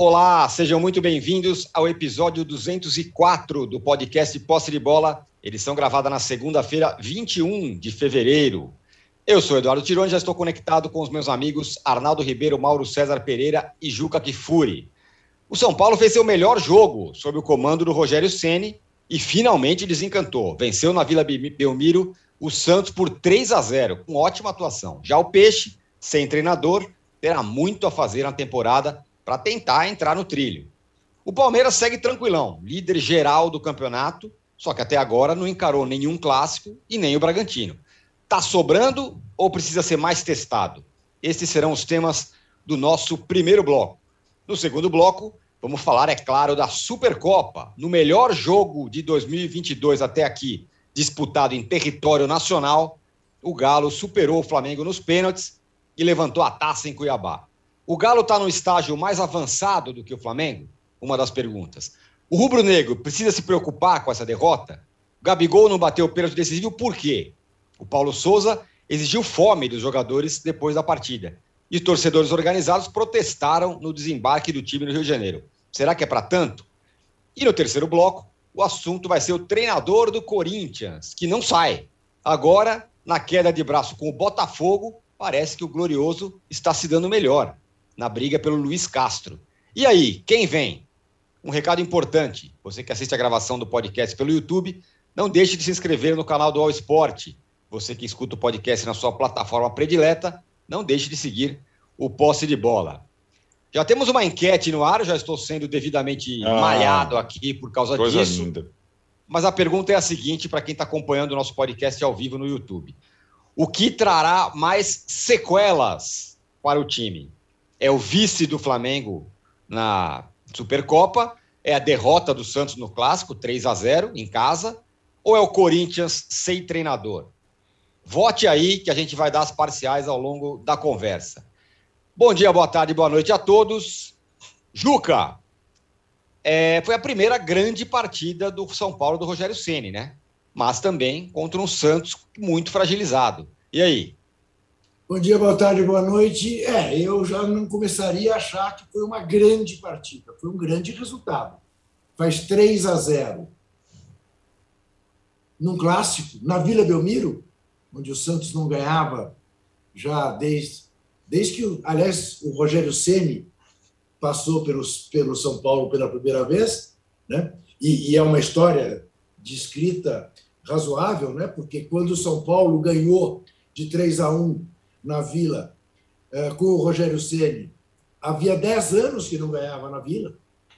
Olá, sejam muito bem-vindos ao episódio 204 do podcast Posse de Bola, edição gravada na segunda-feira, 21 de fevereiro. Eu sou Eduardo Tironi, já estou conectado com os meus amigos Arnaldo Ribeiro, Mauro César Pereira e Juca Kifuri. O São Paulo fez seu melhor jogo sob o comando do Rogério Ceni e finalmente desencantou. Venceu na Vila Belmiro o Santos por 3 a 0, com ótima atuação. Já o Peixe, sem treinador, terá muito a fazer na temporada para tentar entrar no trilho. O Palmeiras segue tranquilão, líder geral do campeonato, só que até agora não encarou nenhum clássico e nem o Bragantino. Tá sobrando ou precisa ser mais testado? Esses serão os temas do nosso primeiro bloco. No segundo bloco, vamos falar, é claro, da Supercopa, no melhor jogo de 2022 até aqui, disputado em território nacional. O Galo superou o Flamengo nos pênaltis e levantou a taça em Cuiabá. O Galo está no estágio mais avançado do que o Flamengo? Uma das perguntas. O rubro-negro precisa se preocupar com essa derrota? O Gabigol não bateu o pênalti decisivo por quê? O Paulo Souza exigiu fome dos jogadores depois da partida. E torcedores organizados protestaram no desembarque do time no Rio de Janeiro. Será que é para tanto? E no terceiro bloco, o assunto vai ser o treinador do Corinthians, que não sai. Agora, na queda de braço com o Botafogo, parece que o Glorioso está se dando melhor na briga pelo Luiz Castro. E aí, quem vem? Um recado importante: você que assiste a gravação do podcast pelo YouTube, não deixe de se inscrever no canal do All Sport. Você que escuta o podcast na sua plataforma predileta, não deixe de seguir o Posse de Bola. Já temos uma enquete no ar, já estou sendo devidamente ah, malhado aqui por causa disso. Linda. Mas a pergunta é a seguinte para quem está acompanhando o nosso podcast ao vivo no YouTube: O que trará mais sequelas para o time? É o vice do Flamengo na Supercopa, é a derrota do Santos no Clássico, 3 a 0 em casa, ou é o Corinthians sem treinador? Vote aí que a gente vai dar as parciais ao longo da conversa. Bom dia, boa tarde, boa noite a todos. Juca, é, foi a primeira grande partida do São Paulo do Rogério Ceni, né? Mas também contra um Santos muito fragilizado. E aí? Bom dia, boa tarde, boa noite. É, eu já não começaria a achar que foi uma grande partida, foi um grande resultado. Faz 3 a 0 num clássico, na Vila Belmiro, onde o Santos não ganhava já desde, desde que, aliás, o Rogério Ceni passou pelos, pelo São Paulo pela primeira vez, né? E, e é uma história de escrita razoável, né? Porque quando o São Paulo ganhou de 3 a 1 na Vila é, com o Rogério Ceni. Havia 10 anos que não ganhava na Vila,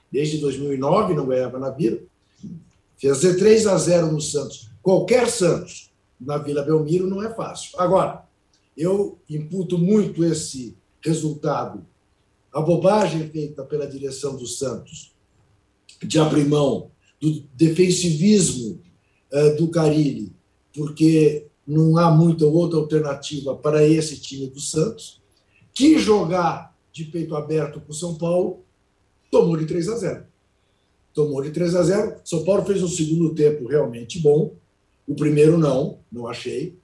desde 2009 não ganhava na Vila. Fazer 3 a 0 no Santos, qualquer Santos, na Vila Belmiro não é fácil. Agora, eu imputo muito esse resultado a bobagem feita pela direção do Santos de abrir mão do defensivismo uh, do Carilli, porque não há muita outra alternativa para esse time do Santos, que jogar de peito aberto com o São Paulo, tomou de 3 a 0. Tomou de 3 a 0. São Paulo fez um segundo tempo realmente bom. O primeiro não, não achei.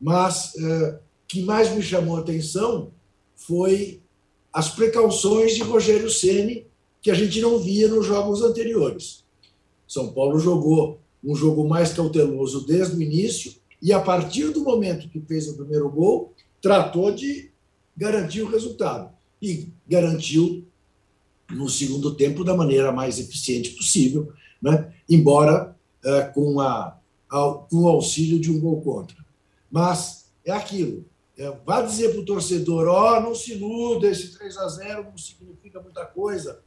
Mas é, que mais me chamou a atenção foi as precauções de Rogério Ceni que a gente não via nos jogos anteriores. São Paulo jogou um jogo mais cauteloso desde o início e a partir do momento que fez o primeiro gol, tratou de garantir o resultado. E garantiu no segundo tempo da maneira mais eficiente possível, né? embora é, com, a, a, com o auxílio de um gol contra. Mas é aquilo. É, vá dizer para o torcedor: ó, oh, não se iluda, esse 3 a 0 não significa muita coisa.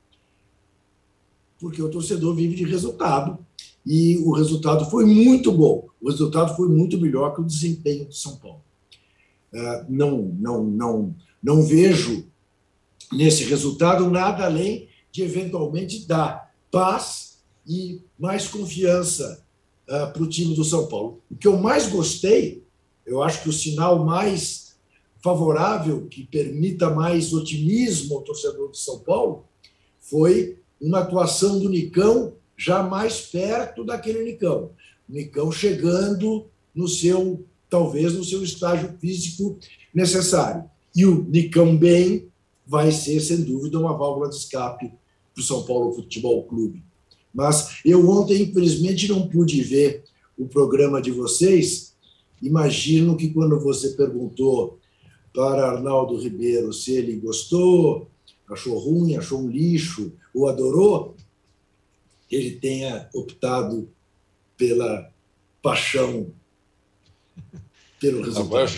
Porque o torcedor vive de resultado e o resultado foi muito bom. O resultado foi muito melhor que o desempenho do São Paulo. Uh, não, não, não, não vejo nesse resultado nada além de eventualmente dar paz e mais confiança uh, para o time do São Paulo. O que eu mais gostei, eu acho que o sinal mais favorável, que permita mais otimismo ao torcedor de São Paulo, foi uma atuação do Nicão já mais perto daquele Nicão. Nicão chegando no seu, talvez, no seu estágio físico necessário. E o Nicão bem vai ser, sem dúvida, uma válvula de escape para o São Paulo Futebol Clube. Mas eu ontem, infelizmente, não pude ver o programa de vocês. Imagino que quando você perguntou para Arnaldo Ribeiro se ele gostou, achou ruim, achou um lixo ou adorou, ele tenha optado pela paixão, pelo resultado.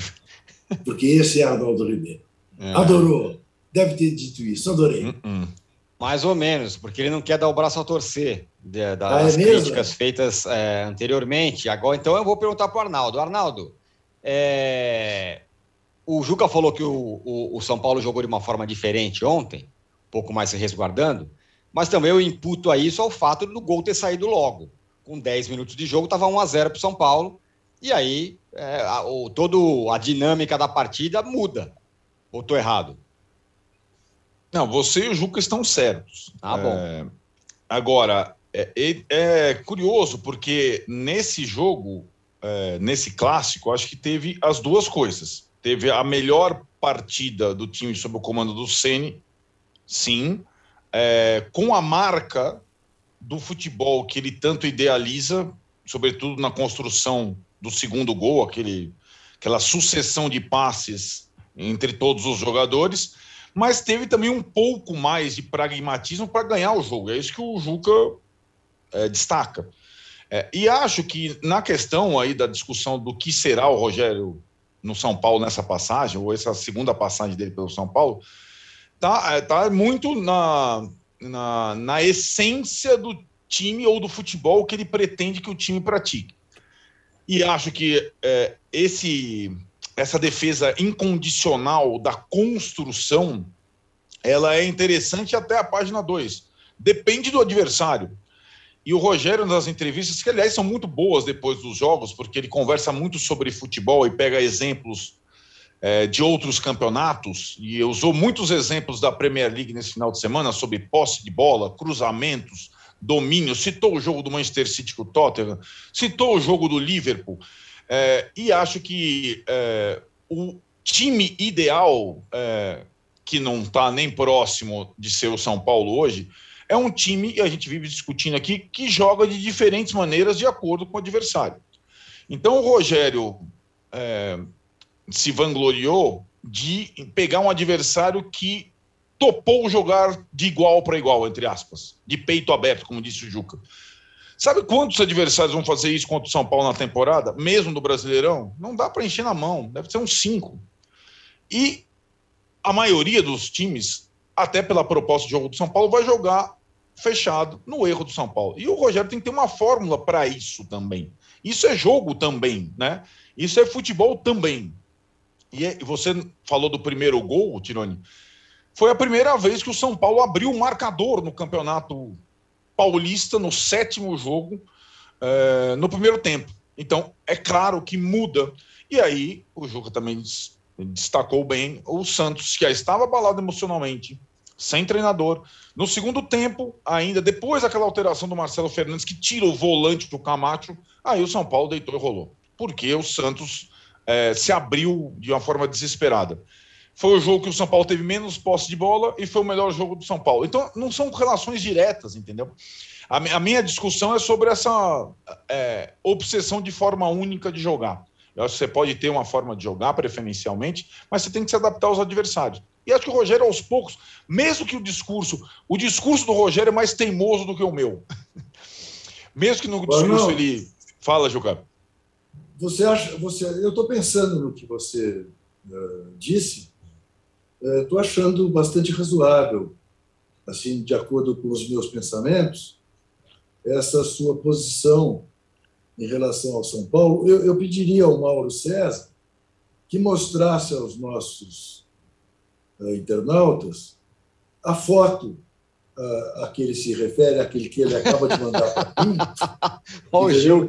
Porque esse é Arnaldo Ribeiro. É. Adorou. Deve ter dito isso. Adorei. Uh -uh. Mais ou menos, porque ele não quer dar o braço a torcer das ah, é críticas feitas é, anteriormente. Agora, então, eu vou perguntar para o Arnaldo. Arnaldo, é... o Juca falou que o, o, o, São Paulo jogou de uma forma diferente ontem, um pouco mais se resguardando, mas também eu imputo a isso ao fato do gol ter saído logo. Com 10 minutos de jogo, estava 1 a 0 para o São Paulo, e aí é, a, o, todo a dinâmica da partida muda. Ou estou errado? Não, você e o Juca estão certos. Ah, bom. É, agora, é, é, curioso porque nesse jogo, é, nesse clássico, acho que teve as duas coisas. Teve a melhor partida do time sob o comando do Ceni, sim, é, com a marca do futebol que ele tanto idealiza, sobretudo na construção do segundo gol, aquele, aquela sucessão de passes entre todos os jogadores mas teve também um pouco mais de pragmatismo para ganhar o jogo. É isso que o Juca é, destaca. É, e acho que na questão aí da discussão do que será o Rogério no São Paulo nessa passagem, ou essa segunda passagem dele pelo São Paulo, tá, é, tá muito na, na, na essência do time ou do futebol que ele pretende que o time pratique. E acho que é, esse essa defesa incondicional da construção, ela é interessante até a página 2. Depende do adversário. E o Rogério, nas entrevistas, que aliás são muito boas depois dos jogos, porque ele conversa muito sobre futebol e pega exemplos é, de outros campeonatos, e usou muitos exemplos da Premier League nesse final de semana sobre posse de bola, cruzamentos, domínio. Citou o jogo do Manchester City com o Tottenham, citou o jogo do Liverpool. É, e acho que é, o time ideal, é, que não está nem próximo de ser o São Paulo hoje, é um time, e a gente vive discutindo aqui, que joga de diferentes maneiras de acordo com o adversário. Então o Rogério é, se vangloriou de pegar um adversário que topou jogar de igual para igual, entre aspas, de peito aberto, como disse o Juca. Sabe quantos adversários vão fazer isso contra o São Paulo na temporada, mesmo do Brasileirão? Não dá para encher na mão, deve ser uns cinco. E a maioria dos times, até pela proposta de jogo do São Paulo, vai jogar fechado no erro do São Paulo. E o Rogério tem que ter uma fórmula para isso também. Isso é jogo também, né? Isso é futebol também. E é, você falou do primeiro gol, Tironi. Foi a primeira vez que o São Paulo abriu o marcador no campeonato paulista no sétimo jogo, é, no primeiro tempo. Então, é claro que muda. E aí, o Juca também destacou bem o Santos, que já estava abalado emocionalmente, sem treinador. No segundo tempo, ainda depois daquela alteração do Marcelo Fernandes, que tira o volante do Camacho, aí o São Paulo deitou e rolou. Porque o Santos é, se abriu de uma forma desesperada. Foi o jogo que o São Paulo teve menos posse de bola e foi o melhor jogo do São Paulo. Então, não são relações diretas, entendeu? A, a minha discussão é sobre essa é, obsessão de forma única de jogar. Eu acho que você pode ter uma forma de jogar preferencialmente, mas você tem que se adaptar aos adversários. E acho que o Rogério, aos poucos, mesmo que o discurso, o discurso do Rogério é mais teimoso do que o meu. mesmo que no discurso ele fala, Juca. Você acha, você, eu estou pensando no que você uh, disse estou achando bastante razoável, assim, de acordo com os meus pensamentos, essa sua posição em relação ao São Paulo. Eu, eu pediria ao Mauro César que mostrasse aos nossos uh, internautas a foto uh, a que ele se refere, aquele que ele acaba de mandar para mim. Olha.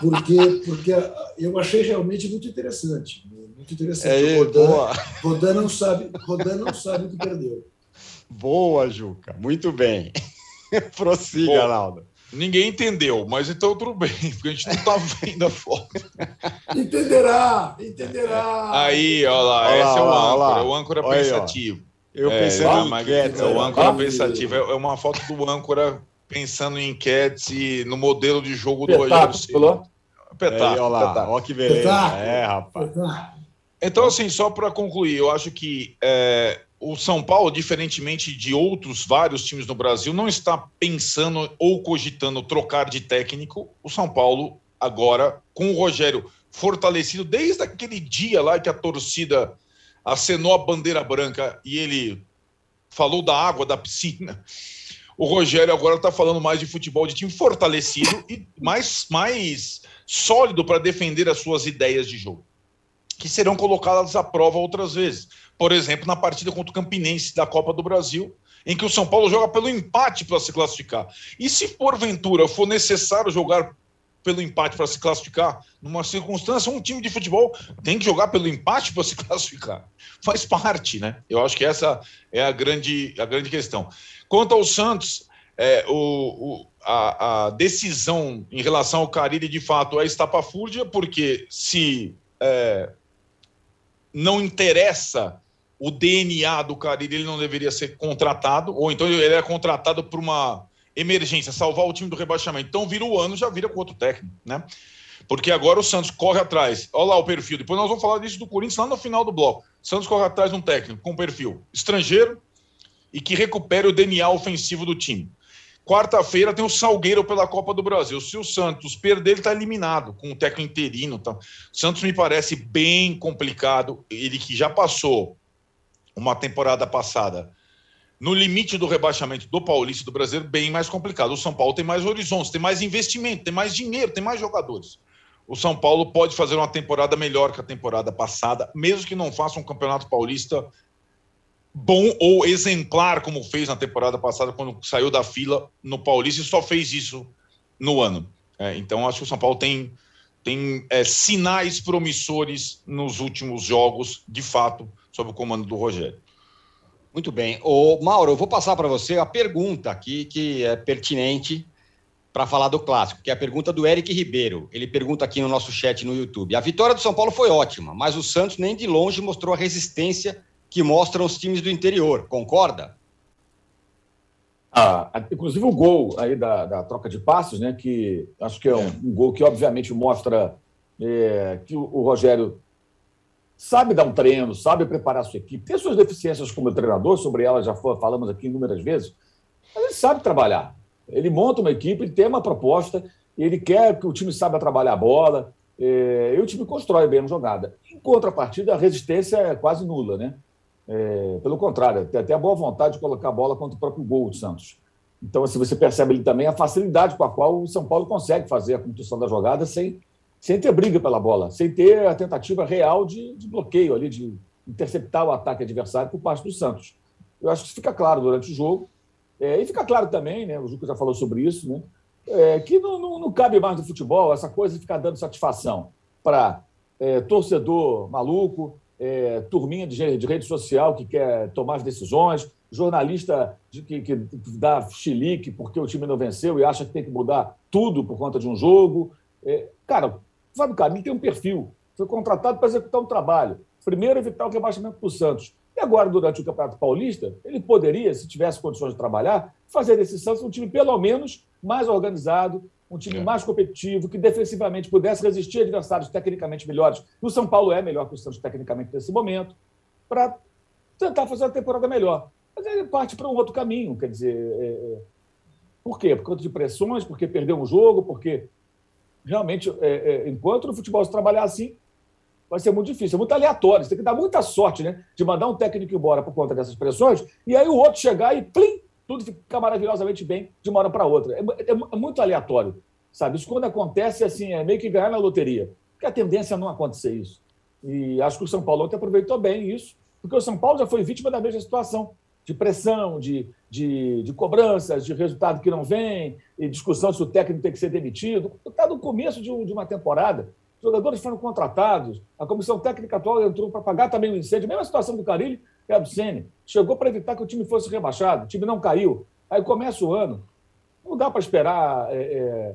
Porque, porque eu achei realmente muito interessante muito interessante. É, o Rodan, boa. Rodan não sabe, Rodan não sabe o que perdeu. Boa, Juca. Muito bem. Prossiga, Arnaldo. Ninguém entendeu, mas então tudo bem, porque a gente não está vendo a foto. Entenderá, entenderá. Aí, olha lá, olha esse é o âncora, o âncora pensativo. Eu é, pensando em enquete. É o âncora pensativo. É uma foto do âncora pensando em enquete no modelo de jogo do Rogério Ceni. Espetáculo. Olha lá, olha que beleza. É, rapaz. Então, assim, só para concluir, eu acho que é, o São Paulo, diferentemente de outros vários times no Brasil, não está pensando ou cogitando trocar de técnico. O São Paulo, agora, com o Rogério fortalecido desde aquele dia lá que a torcida acenou a bandeira branca e ele falou da água da piscina. O Rogério agora está falando mais de futebol de time fortalecido e mais, mais sólido para defender as suas ideias de jogo, que serão colocadas à prova outras vezes. Por exemplo, na partida contra o Campinense da Copa do Brasil, em que o São Paulo joga pelo empate para se classificar. E se porventura for necessário jogar pelo empate para se classificar, numa circunstância, um time de futebol tem que jogar pelo empate para se classificar. Faz parte, né? Eu acho que essa é a grande, a grande questão. Quanto ao Santos, é, o, o a, a, decisão em relação ao Carilli, de fato, é estapafúrdia, porque se é, não interessa o DNA do Carilli, ele não deveria ser contratado, ou então ele é contratado por uma emergência, salvar o time do rebaixamento. Então vira o ano, já vira com outro técnico, né? Porque agora o Santos corre atrás. Olha lá o perfil. Depois nós vamos falar disso do Corinthians lá no final do bloco. Santos corre atrás de um técnico com perfil estrangeiro e que recupere o DNA ofensivo do time. Quarta-feira tem o Salgueiro pela Copa do Brasil. Se o Santos perder, ele está eliminado com o técnico interino. Tá? Santos me parece bem complicado. Ele que já passou uma temporada passada no limite do rebaixamento do Paulista do Brasileiro, bem mais complicado. O São Paulo tem mais horizontes, tem mais investimento, tem mais dinheiro, tem mais jogadores. O São Paulo pode fazer uma temporada melhor que a temporada passada, mesmo que não faça um campeonato paulista bom ou exemplar, como fez na temporada passada, quando saiu da fila no Paulista e só fez isso no ano. É, então, acho que o São Paulo tem, tem é, sinais promissores nos últimos jogos, de fato, sob o comando do Rogério. Muito bem. O Mauro, eu vou passar para você a pergunta aqui que é pertinente para falar do clássico, que é a pergunta do Eric Ribeiro. Ele pergunta aqui no nosso chat no YouTube. A vitória do São Paulo foi ótima, mas o Santos nem de longe mostrou a resistência que mostram os times do interior. Concorda? Ah, inclusive o gol aí da, da, troca de passos, né? Que acho que é um, é. um gol que obviamente mostra é, que o, o, Rogério sabe dar um treino, sabe preparar a sua equipe, tem suas deficiências como treinador, sobre elas já falamos aqui inúmeras vezes, mas ele sabe trabalhar. Ele monta uma equipe, ele tem uma proposta, ele quer que o time saiba trabalhar a bola, é, e o time constrói bem a jogada. Em contrapartida, a resistência é quase nula, né? É, pelo contrário, tem até a boa vontade de colocar a bola contra o próprio gol do Santos. Então, assim, você percebe ali também a facilidade com a qual o São Paulo consegue fazer a construção da jogada sem, sem ter briga pela bola, sem ter a tentativa real de, de bloqueio ali, de interceptar o ataque adversário por parte do Santos. Eu acho que isso fica claro durante o jogo. É, e fica claro também, né, o Juca já falou sobre isso, né, é, que não, não, não, cabe mais no futebol essa coisa de ficar dando satisfação para é, torcedor maluco, é, turminha de, de, rede social que quer tomar as decisões, jornalista de, que, que dá chilique porque o time não venceu e acha que tem que mudar tudo por conta de um jogo. É, cara, o Fábio Caminho tem um perfil, foi contratado para executar um trabalho. Primeiro, evitar o rebaixamento para o Santos. E agora, durante o Campeonato Paulista, ele poderia, se tivesse condições de trabalhar, fazer desse Santos um time pelo menos mais organizado, um time é. mais competitivo, que defensivamente pudesse resistir a adversários tecnicamente melhores. O São Paulo é melhor que o Santos tecnicamente nesse momento, para tentar fazer uma temporada melhor. Mas ele parte para um outro caminho, quer dizer. É, é... Por quê? Por conta de pressões, porque perdeu um jogo, porque realmente, é, é, enquanto no futebol se trabalhar assim, vai ser muito difícil, é muito aleatório. Você tem que dar muita sorte, né? De mandar um técnico embora por conta dessas pressões, e aí o outro chegar e plim, tudo fica maravilhosamente bem de uma hora para outra. É, é, é, muito aleatório, sabe? Isso quando acontece, assim, é meio que ganhar na loteria. Porque a tendência é não acontecer isso. E acho que o São Paulo ontem aproveitou bem isso, porque o São Paulo já foi vítima da mesma situação de pressão, de, de, de cobranças, de resultado que não vem, e discussão se o técnico tem que ser demitido. Está no começo de, um, uma temporada. Os jogadores foram contratados, a comissão técnica atual entrou para pagar também o incêndio. Mesma situação do Carilli e Absene. Chegou para evitar que o time fosse rebaixado, o time não caiu. Aí começa o ano. Não dá para esperar é, é,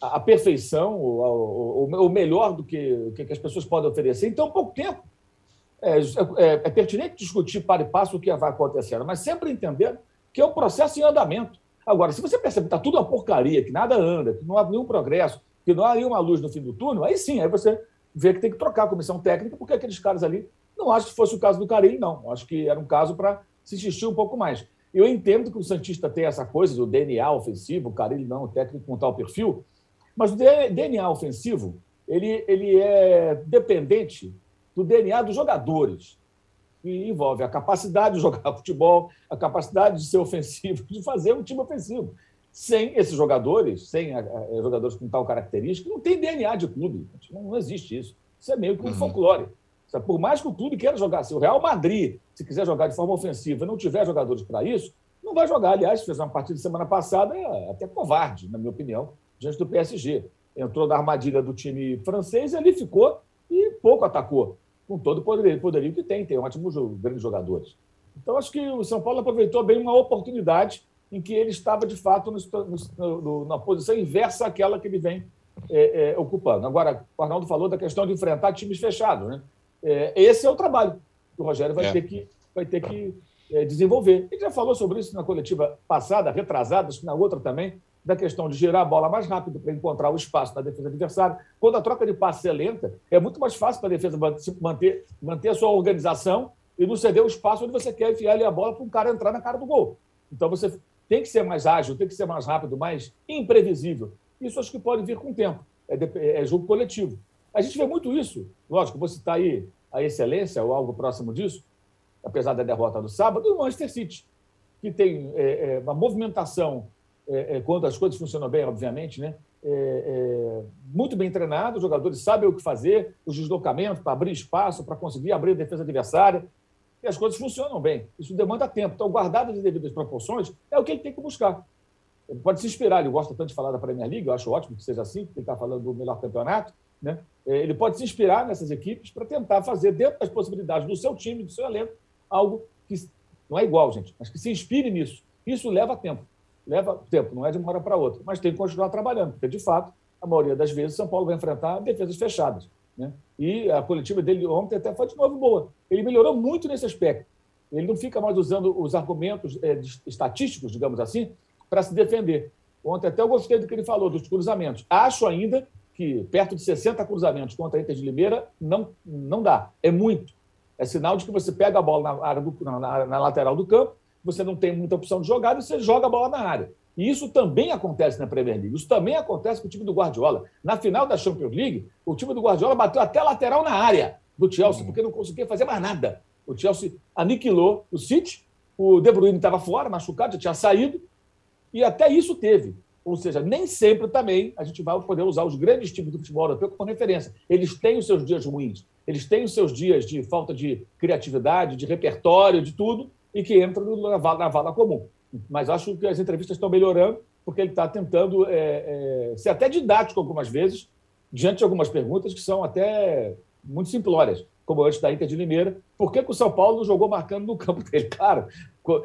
a, perfeição, o, melhor do que, que as pessoas podem oferecer em tão pouco tempo. é, é, é, pertinente discutir para e passo o que vai acontecendo, mas sempre entender que é um processo em andamento. Agora, se você percebe que está tudo uma porcaria, que nada anda, que não há nenhum progresso, que não há nenhuma luz no fim do túnel, aí sim, aí você vê que tem que trocar a comissão técnica, porque aqueles caras ali, não acho que fosse o caso do Carilho, não. Acho que era um caso para se insistir um pouco mais. Eu entendo que o Santista tem essa coisa do DNA ofensivo, o Carilho não, o técnico com tal perfil, mas o DNA ofensivo, ele, ele é dependente do DNA dos jogadores, que envolve a capacidade de jogar futebol, a capacidade de ser ofensivo, de fazer um time ofensivo. Sem esses jogadores, sem a, a, jogadores com tal característica, não tem DNA de clube. Não, não existe isso. Isso é meio que um uhum. folclore. Por mais que o clube queira jogar, se o Real Madrid, se quiser jogar de forma ofensiva e não tiver jogadores para isso, não vai jogar. Aliás, fez uma partida semana passada até covarde, na minha opinião, diante do PSG. Entrou na armadilha do time francês e ali ficou e pouco atacou, com todo o poderio, poderio que tem. Tem ótimos grandes jogadores. Então, acho que o São Paulo aproveitou bem uma oportunidade em que ele estava, de fato, no, no, na posição inversa àquela que ele vem é, é, ocupando. Agora, o Arnaldo falou da questão de enfrentar times fechados. Né? É, esse é o trabalho que o Rogério vai é. ter que, vai ter que é, desenvolver. Ele já falou sobre isso na coletiva passada, retrasada, acho que na outra também, da questão de girar a bola mais rápido para encontrar o espaço na defesa adversária. Quando a troca de passe é lenta, é muito mais fácil para a defesa manter, manter a sua organização e não ceder o espaço onde você quer enfiar ali a bola para um cara entrar na cara do gol. Então você tem que ser mais ágil, tem que ser mais rápido, mais imprevisível. Isso acho que pode vir com o tempo. É, é jogo coletivo. A gente vê muito isso. Lógico, vou citar aí a excelência ou algo próximo disso, apesar da derrota do sábado, do Manchester City, que tem é, é, uma movimentação é, é, quando as coisas funcionam bem, obviamente, né? É, é, muito bem treinado, os jogadores sabem o que fazer, os deslocamentos para abrir espaço, para conseguir abrir a defesa adversária, e as coisas funcionam bem. Isso demanda tempo. Então, guardado as devidas proporções, é o que ele tem que buscar. Ele pode se inspirar, ele gosta tanto de falar da Premier League, eu acho ótimo que seja assim, porque ele está falando do melhor campeonato. Né? É, ele pode se inspirar nessas equipes para tentar fazer, dentro das possibilidades do seu time, do seu elenco, algo que não é igual, gente, mas que se inspire nisso. Isso leva tempo leva tempo, não é de uma hora para outra, mas tem que continuar trabalhando, porque, de fato, a maioria das vezes São Paulo vai enfrentar defesas fechadas. Né? E a coletiva dele ontem até foi de novo boa. Ele melhorou muito nesse aspecto. Ele não fica mais usando os argumentos é, estatísticos, digamos assim, para se defender. Ontem até eu gostei do que ele falou, dos cruzamentos. Acho ainda que perto de 60 cruzamentos contra a Inter de Limeira não, não dá. É muito. É sinal de que você pega a bola na, área do, na, na lateral do campo você não tem muita opção de jogada e você joga a bola na área. E isso também acontece na Premier League. Isso também acontece com o time do Guardiola. Na final da Champions League, o time do Guardiola bateu até lateral na área do Chelsea, uhum. porque não conseguia fazer mais nada. O Chelsea aniquilou o City, o De Bruyne estava fora, machucado, já tinha saído, e até isso teve. Ou seja, nem sempre também a gente vai poder usar os grandes times do futebol europeu como referência. Eles têm os seus dias ruins, eles têm os seus dias de falta de criatividade, de repertório, de tudo, e que entra na vala, na vala comum. Mas acho que as entrevistas estão melhorando, porque ele está tentando é, é, ser até didático algumas vezes, diante de algumas perguntas que são até muito simplórias, como antes da Inter de Limeira. Por que, que o São Paulo jogou marcando no campo dele? Claro,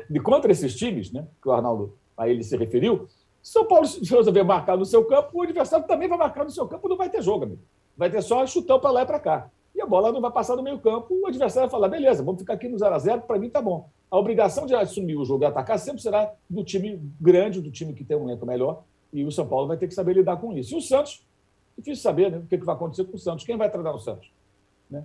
de contra esses times, né, que o Arnaldo a ele se referiu, se São Paulo resolver marcar no seu campo, o adversário também vai marcar no seu campo, não vai ter jogo, amigo. Vai ter só chutão para lá e para cá. E a bola não vai passar no meio campo, o adversário vai falar, beleza, vamos ficar aqui no 0 a 0 para mim tá bom a obrigação de assumir o jogo e atacar sempre será do time grande, do time que tem um elenco melhor, e o São Paulo vai ter que saber lidar com isso. E o Santos, difícil saber né, o que vai acontecer com o Santos. Quem vai treinar o Santos? Né?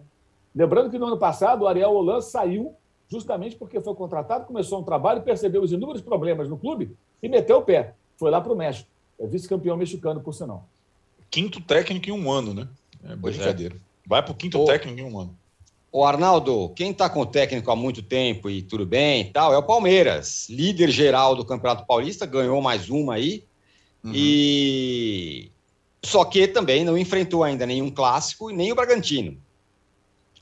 Lembrando que no ano passado o Ariel Holan saiu justamente porque foi contratado, começou um trabalho, percebeu os inúmeros problemas no clube e meteu o pé. Foi lá para o México. É vice-campeão mexicano, por sinal. Quinto técnico em um ano, né? É, é. brincadeira. É. Vai para o quinto o... técnico em um ano. O Arnaldo, quem está com o técnico há muito tempo e tudo bem e tal, é o Palmeiras, líder geral do Campeonato Paulista, ganhou mais uma aí. Uhum. E só que também não enfrentou ainda nenhum clássico e nem o Bragantino.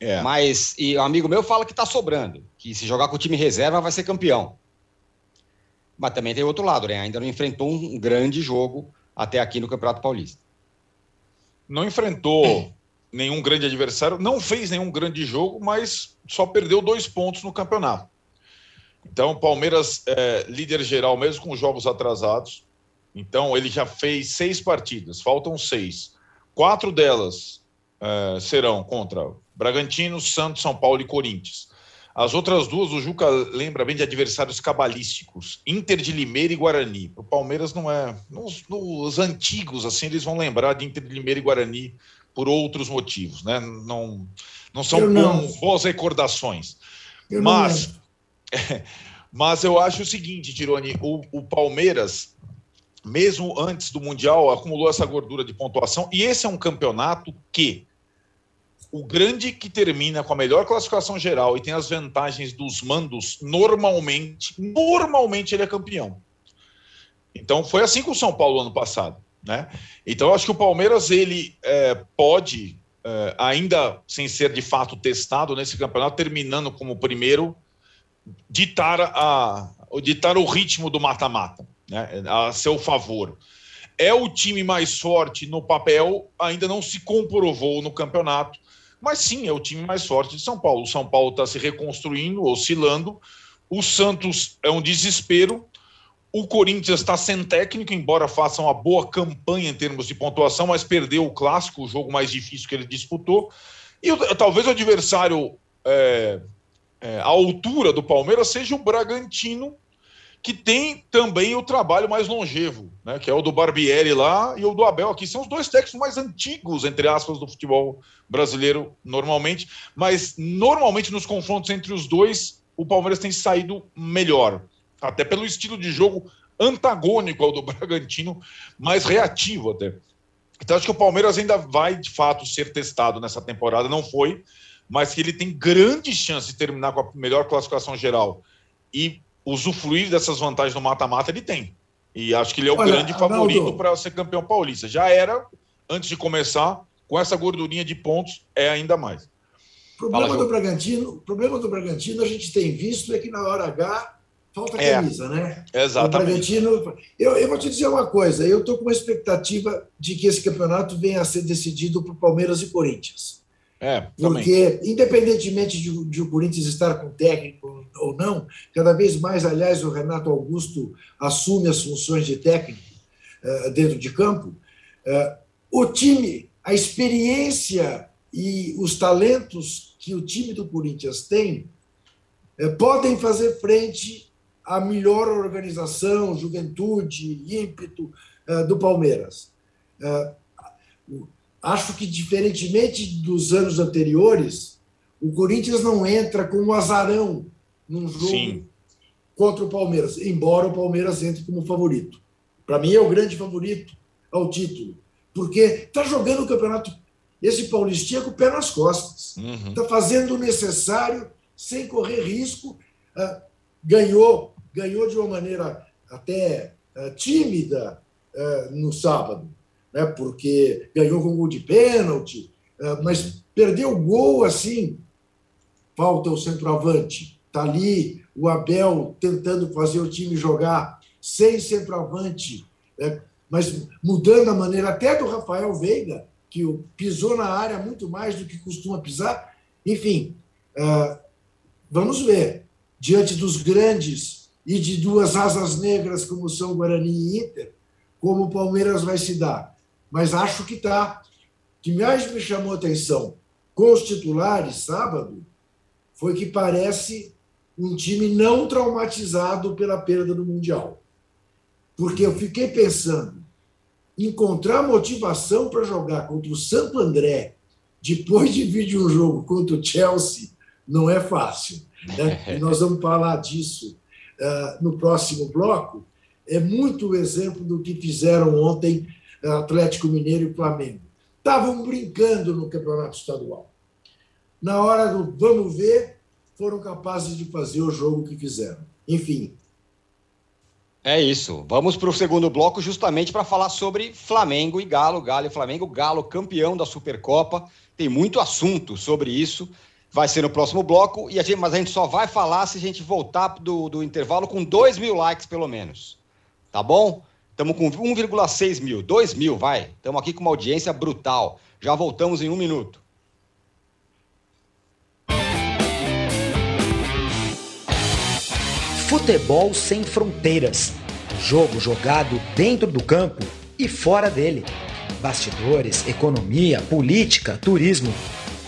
É. Mas e um amigo meu fala que está sobrando, que se jogar com o time reserva vai ser campeão. Mas também tem outro lado, né? Ainda não enfrentou um grande jogo até aqui no Campeonato Paulista. Não enfrentou nenhum grande adversário, não fez nenhum grande jogo, mas só perdeu dois pontos no campeonato. Então, Palmeiras é líder geral, mesmo com jogos atrasados. Então, ele já fez seis partidas, faltam seis. Quatro delas é, serão contra Bragantino, Santos, São Paulo e Corinthians. As outras duas, o Juca lembra bem de adversários cabalísticos, Inter de Limeira e Guarani. O Palmeiras não é. Nos, nos, antigos, assim, eles vão lembrar de Inter de Limeira e Guarani por outros motivos, né? Não, não são não. boas recordações. Eu mas, é, mas eu acho o seguinte, Tironi, o, o Palmeiras, mesmo antes do Mundial, acumulou essa gordura de pontuação, e esse é um campeonato que o grande que termina com a melhor classificação geral e tem as vantagens dos mandos, normalmente, normalmente ele é campeão. Então foi assim com o São Paulo ano passado, né? Então acho que o Palmeiras ele é, pode é, ainda sem ser de fato testado nesse campeonato, terminando como primeiro, ditar a ditar o ritmo do mata-mata, né? A seu favor. É o time mais forte no papel, ainda não se comprovou no campeonato mas sim, é o time mais forte de São Paulo. O São Paulo está se reconstruindo, oscilando. O Santos é um desespero. O Corinthians está sem técnico, embora faça uma boa campanha em termos de pontuação, mas perdeu o clássico, o jogo mais difícil que ele disputou. E talvez o adversário é, é, à altura do Palmeiras seja o Bragantino, que tem também o trabalho mais longevo, né, que é o do Barbieri lá e o do Abel aqui. São os dois técnicos mais antigos, entre aspas, do futebol brasileiro, normalmente. Mas, normalmente, nos confrontos entre os dois, o Palmeiras tem saído melhor. Até pelo estilo de jogo antagônico ao do Bragantino, mais reativo até. Então, acho que o Palmeiras ainda vai, de fato, ser testado nessa temporada. Não foi, mas que ele tem grande chance de terminar com a melhor classificação geral e usufruir dessas vantagens no mata-mata, ele tem. E acho que ele é o Olha, grande favorito para ser campeão paulista. Já era, antes de começar, com essa gordurinha de pontos, é ainda mais. O problema, Fala, do Bragantino, problema do Bragantino, a gente tem visto é que na hora H falta é, camisa, né? Exatamente. Eu, eu vou te dizer uma coisa: eu estou com uma expectativa de que esse campeonato venha a ser decidido por Palmeiras e Corinthians. É, Porque, independentemente de, de, o Corinthians estar com técnico ou não, cada vez mais, aliás, o Renato Augusto assume as funções de técnico uh, dentro de campo. Uh, o time, a experiência e os talentos que o time do Corinthians tem uh, podem fazer frente à melhor organização, juventude, ímpeto do Palmeiras. Acho que, diferentemente dos anos anteriores, o Corinthians não entra com um azarão num jogo Sim. contra o Palmeiras, embora o Palmeiras entre como favorito. Para mim, é o grande favorito ao título, porque está jogando o campeonato, esse Paulistinha com o pé nas costas. Está uhum. Tá fazendo o necessário, sem correr risco. Uh, ganhou, ganhou de uma maneira até uh, tímida uh, no sábado né, porque ganhou com gol de pênalti, é, mas perdeu o gol assim. Falta o centroavante. Está ali o Abel tentando fazer o time jogar sem centroavante, né, mas mudando a maneira até do Rafael Veiga, que pisou na área muito mais do que costuma pisar. Enfim, vamos ver. Diante dos grandes e de duas asas negras como são Guarani e Inter, como o Palmeiras vai se dar mas acho que está. O que mais me chamou a atenção com os titulares sábado foi que parece um time não traumatizado pela perda do Mundial. Porque eu fiquei pensando, encontrar motivação para jogar contra o Santo André depois de vir de um jogo contra o Chelsea não é fácil. Né? E nós vamos falar disso no próximo bloco. É muito o exemplo do que fizeram ontem Atlético Mineiro e Flamengo. Estavam brincando no campeonato estadual. Na hora do vamos ver, foram capazes de fazer o jogo que fizeram. Enfim. É isso. Vamos para o segundo bloco, justamente para falar sobre Flamengo e Galo. Galo e Flamengo. Galo campeão da Supercopa. Tem muito assunto sobre isso. Vai ser no próximo bloco, e a gente, mas a gente só vai falar se a gente voltar do, do intervalo com 2 mil likes, pelo menos. Tá bom? Estamos com 1,6 mil, 2 mil, vai. Estamos aqui com uma audiência brutal. Já voltamos em um minuto. Futebol sem fronteiras. Jogo jogado dentro do campo e fora dele. Bastidores, economia, política, turismo.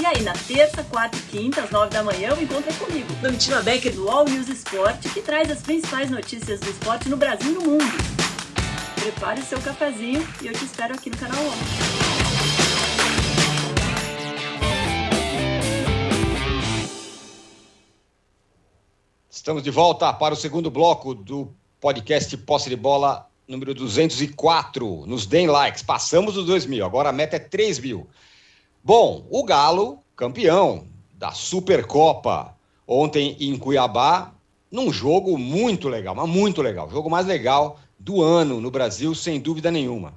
E aí, na terça, quarta e quinta, às nove da manhã, o encontro é comigo, Domitila Becker, do All News Esporte, que traz as principais notícias do esporte no Brasil e no mundo. Prepare o seu cafezinho e eu te espero aqui no canal ONU. Estamos de volta para o segundo bloco do podcast Posse de Bola número 204. Nos deem likes. Passamos dos 2 mil, agora a meta é 3 mil. Bom, o Galo, campeão da Supercopa, ontem em Cuiabá, num jogo muito legal, mas muito legal. Jogo mais legal do ano no Brasil, sem dúvida nenhuma.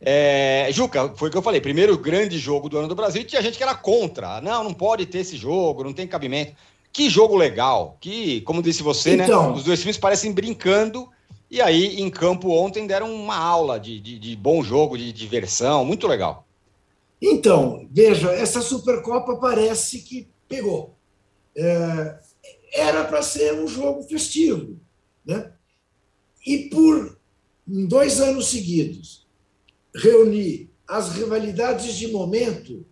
É, Juca, foi o que eu falei, primeiro grande jogo do ano do Brasil, e tinha gente que era contra. Não, não pode ter esse jogo, não tem cabimento. Que jogo legal, que, como disse você, né, então... né? Os dois times parecem brincando, e aí, em campo ontem, deram uma aula de, de, de bom jogo, de diversão, muito legal. Então, veja, essa Supercopa parece que pegou. É, era para ser um jogo festivo. Né? E por dois anos seguidos, reunir as rivalidades de momento,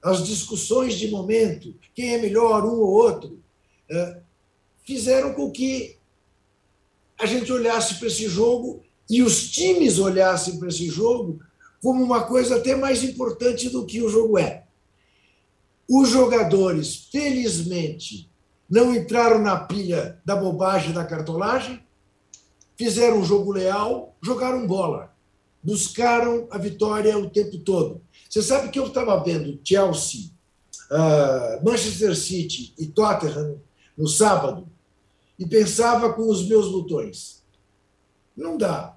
as discussões de momento, quem é melhor, um ou outro, é, fizeram com que a gente olhasse para esse jogo e os times olhassem para esse jogo como uma coisa até mais importante do que o jogo é. Os jogadores, felizmente, não entraram na pilha da bobagem da cartolagem, fizeram um jogo leal, jogaram bola, buscaram a vitória o tempo todo. Você sabe que eu estava vendo Chelsea, uh, Manchester City e Tottenham no sábado e pensava com os meus botões. Não dá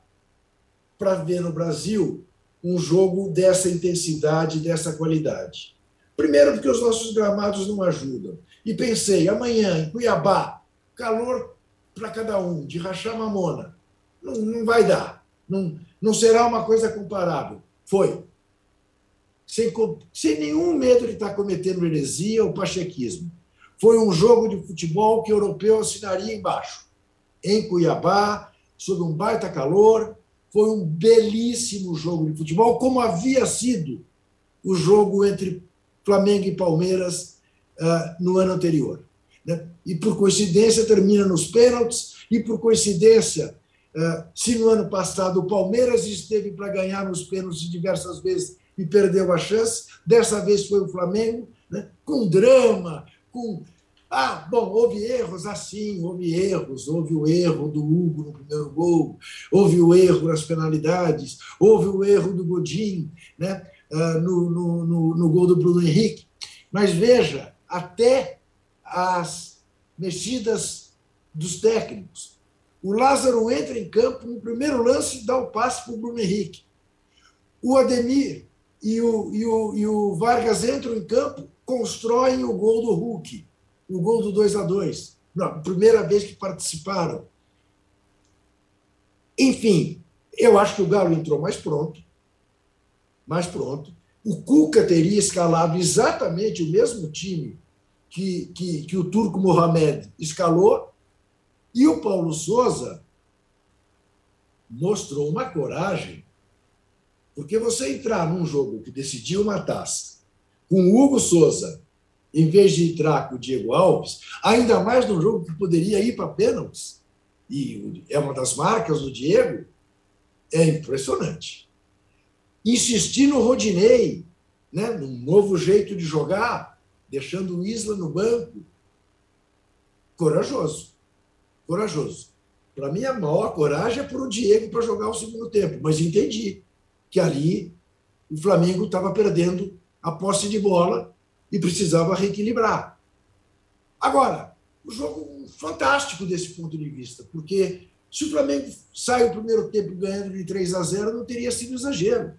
para ver no Brasil um jogo dessa intensidade, dessa qualidade. Primeiro, porque os nossos gramados não ajudam. E pensei, amanhã, em Cuiabá, calor para cada um, de rachar mamona. Não, não vai dar. Não, não será uma coisa comparável. Foi. Sem, sem nenhum medo de estar cometendo heresia ou pachequismo. Foi um jogo de futebol que o europeu assinaria embaixo. Em Cuiabá, sob um baita calor, foi um belíssimo jogo de futebol, como havia sido o jogo entre Flamengo e Palmeiras uh, no ano anterior. Né? E, por coincidência, termina nos pênaltis, e, por coincidência, uh, se no ano passado o Palmeiras esteve para ganhar nos pênaltis diversas vezes e perdeu a chance, dessa vez foi o Flamengo, né? com drama, com ah, bom, houve erros assim, houve erros, houve o erro do Hugo no primeiro gol, houve o erro nas penalidades, houve o erro do Godin né, ah, no, no, no, no gol do Bruno Henrique. Mas veja, até as mexidas dos técnicos. O Lázaro entra em campo no primeiro lance e dá o passe para o Bruno Henrique. O Ademir e o, e, o, e o Vargas entram em campo, constroem o gol do Hulk o gol do 2 a 2 Não, primeira vez que participaram. Enfim, eu acho que o Galo entrou mais pronto, mais pronto. O Cuca teria escalado exatamente o mesmo time que, que, que o Turco Mohamed escalou, e o Paulo Souza mostrou uma coragem, porque você entrar num jogo que decidiu uma taça, com o Hugo Souza em vez de entrar com o Diego Alves, ainda mais num jogo que poderia ir para pênaltis, e é uma das marcas do Diego, é impressionante. Insistir no Rodinei, né, num novo jeito de jogar, deixando o Isla no banco, corajoso, corajoso. Para mim, a maior coragem é por o Diego para jogar o segundo tempo, mas entendi que ali o Flamengo estava perdendo a posse de bola e precisava reequilibrar. Agora, o jogo fantástico desse ponto de vista, porque se o Flamengo sai o primeiro tempo ganhando de 3 a 0, não teria sido exagero,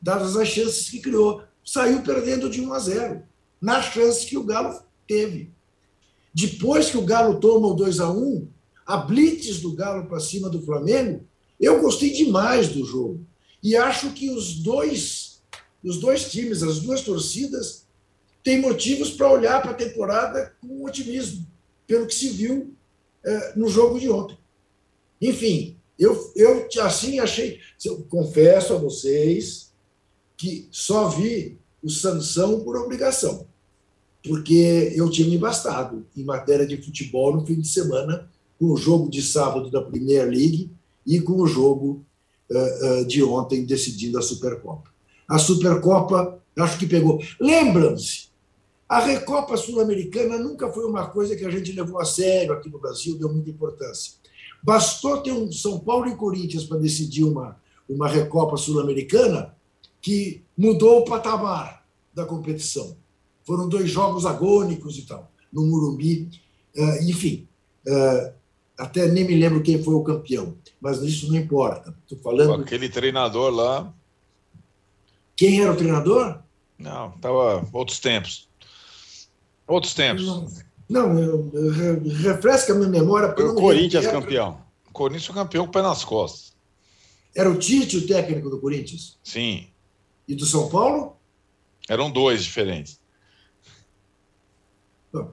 dadas as chances que criou. Saiu perdendo de 1 a 0, na chance que o Galo teve. Depois que o Galo toma o 2 a 1 a blitz do Galo para cima do Flamengo, eu gostei demais do jogo. E acho que os dois, os dois times, as duas torcidas, têm motivos para olhar para a temporada com otimismo, pelo que se viu é, no jogo de ontem. Enfim, eu, eu assim achei. Eu confesso a vocês que só vi o Sansão por obrigação, porque eu tinha me bastado em matéria de futebol no fim de semana com o jogo de sábado da Premier League e com o jogo uh, uh, de ontem decidindo a Supercopa. A Supercopa, acho que pegou. Lembram-se, a Recopa Sul-Americana nunca foi uma coisa que a gente levou a sério aqui no Brasil, deu muita importância. Bastou ter um São Paulo e Corinthians para decidir uma, uma Recopa Sul-Americana que mudou o patamar da competição. Foram dois jogos agônicos e tal, no Murumbi. Uh, enfim, uh, até nem me lembro quem foi o campeão, mas isso não importa. Estou falando. Aquele treinador lá. Quem era o treinador? Não, estava outros tempos. Outros tempos. Não, não eu, eu, refresca a minha memória. Foi o Corinthians campeão. O Corinthians campeão com o pé nas costas. Era o Tite o técnico do Corinthians? Sim. E do São Paulo? Eram dois diferentes. Bom,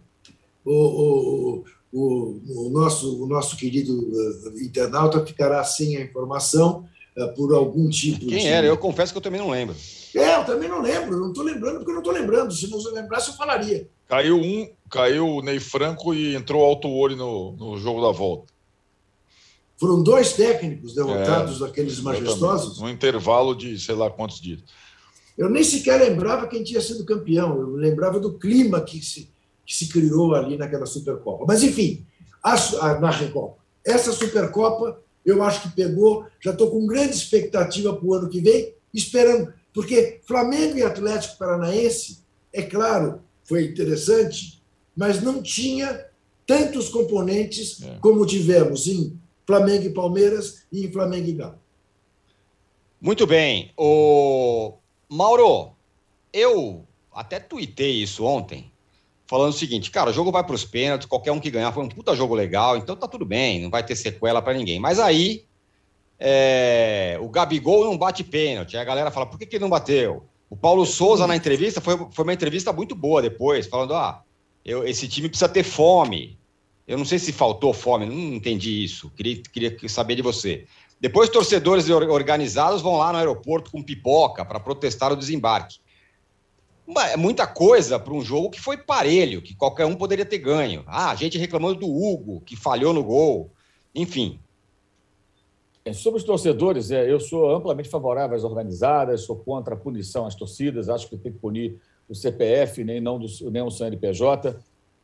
o, o, o, o, nosso, o nosso querido uh, internauta ficará sem a informação uh, por algum tipo Quem de... era? Eu confesso que eu também não lembro. É, eu também não lembro. Não estou lembrando porque eu não estou lembrando. Se não lembrasse, eu falaria. Caiu um, caiu o Ney Franco e entrou Alto Olho no, no jogo da volta. Foram dois técnicos derrotados é, daqueles majestosos? No intervalo de sei lá quantos dias. Eu nem sequer lembrava quem tinha sido campeão. Eu lembrava do clima que se que se criou ali naquela Supercopa. Mas, enfim, a, a, na Recopa. Essa Supercopa, eu acho que pegou, já estou com grande expectativa para o ano que vem, esperando, porque Flamengo e Atlético Paranaense, é claro, foi interessante, mas não tinha tantos componentes é. como tivemos em Flamengo e Palmeiras e em Flamengo e Galo. Muito bem. O Mauro, eu até tuitei isso ontem falando o seguinte, cara, o jogo vai para os pênaltis, qualquer um que ganhar foi um puta jogo legal, então tá tudo bem, não vai ter sequela para ninguém. Mas aí é, o Gabigol não bate pênalti, aí a galera fala, por que, que ele não bateu? O Paulo Souza na entrevista foi, foi uma entrevista muito boa depois, falando, ah, eu, esse time precisa ter fome. Eu não sei se faltou fome, não entendi isso, queria, queria saber de você. Depois, torcedores organizados vão lá no aeroporto com pipoca para protestar o desembarque é muita coisa para um jogo que foi parelho, que qualquer um poderia ter ganho. Ah, a gente reclamando do Hugo, que falhou no gol. Enfim. É, sobre os torcedores, é, eu sou amplamente favorável às organizadas, sou contra a punição às torcidas, acho que tem que punir o CPF, nem, não do, nem o CNPJ,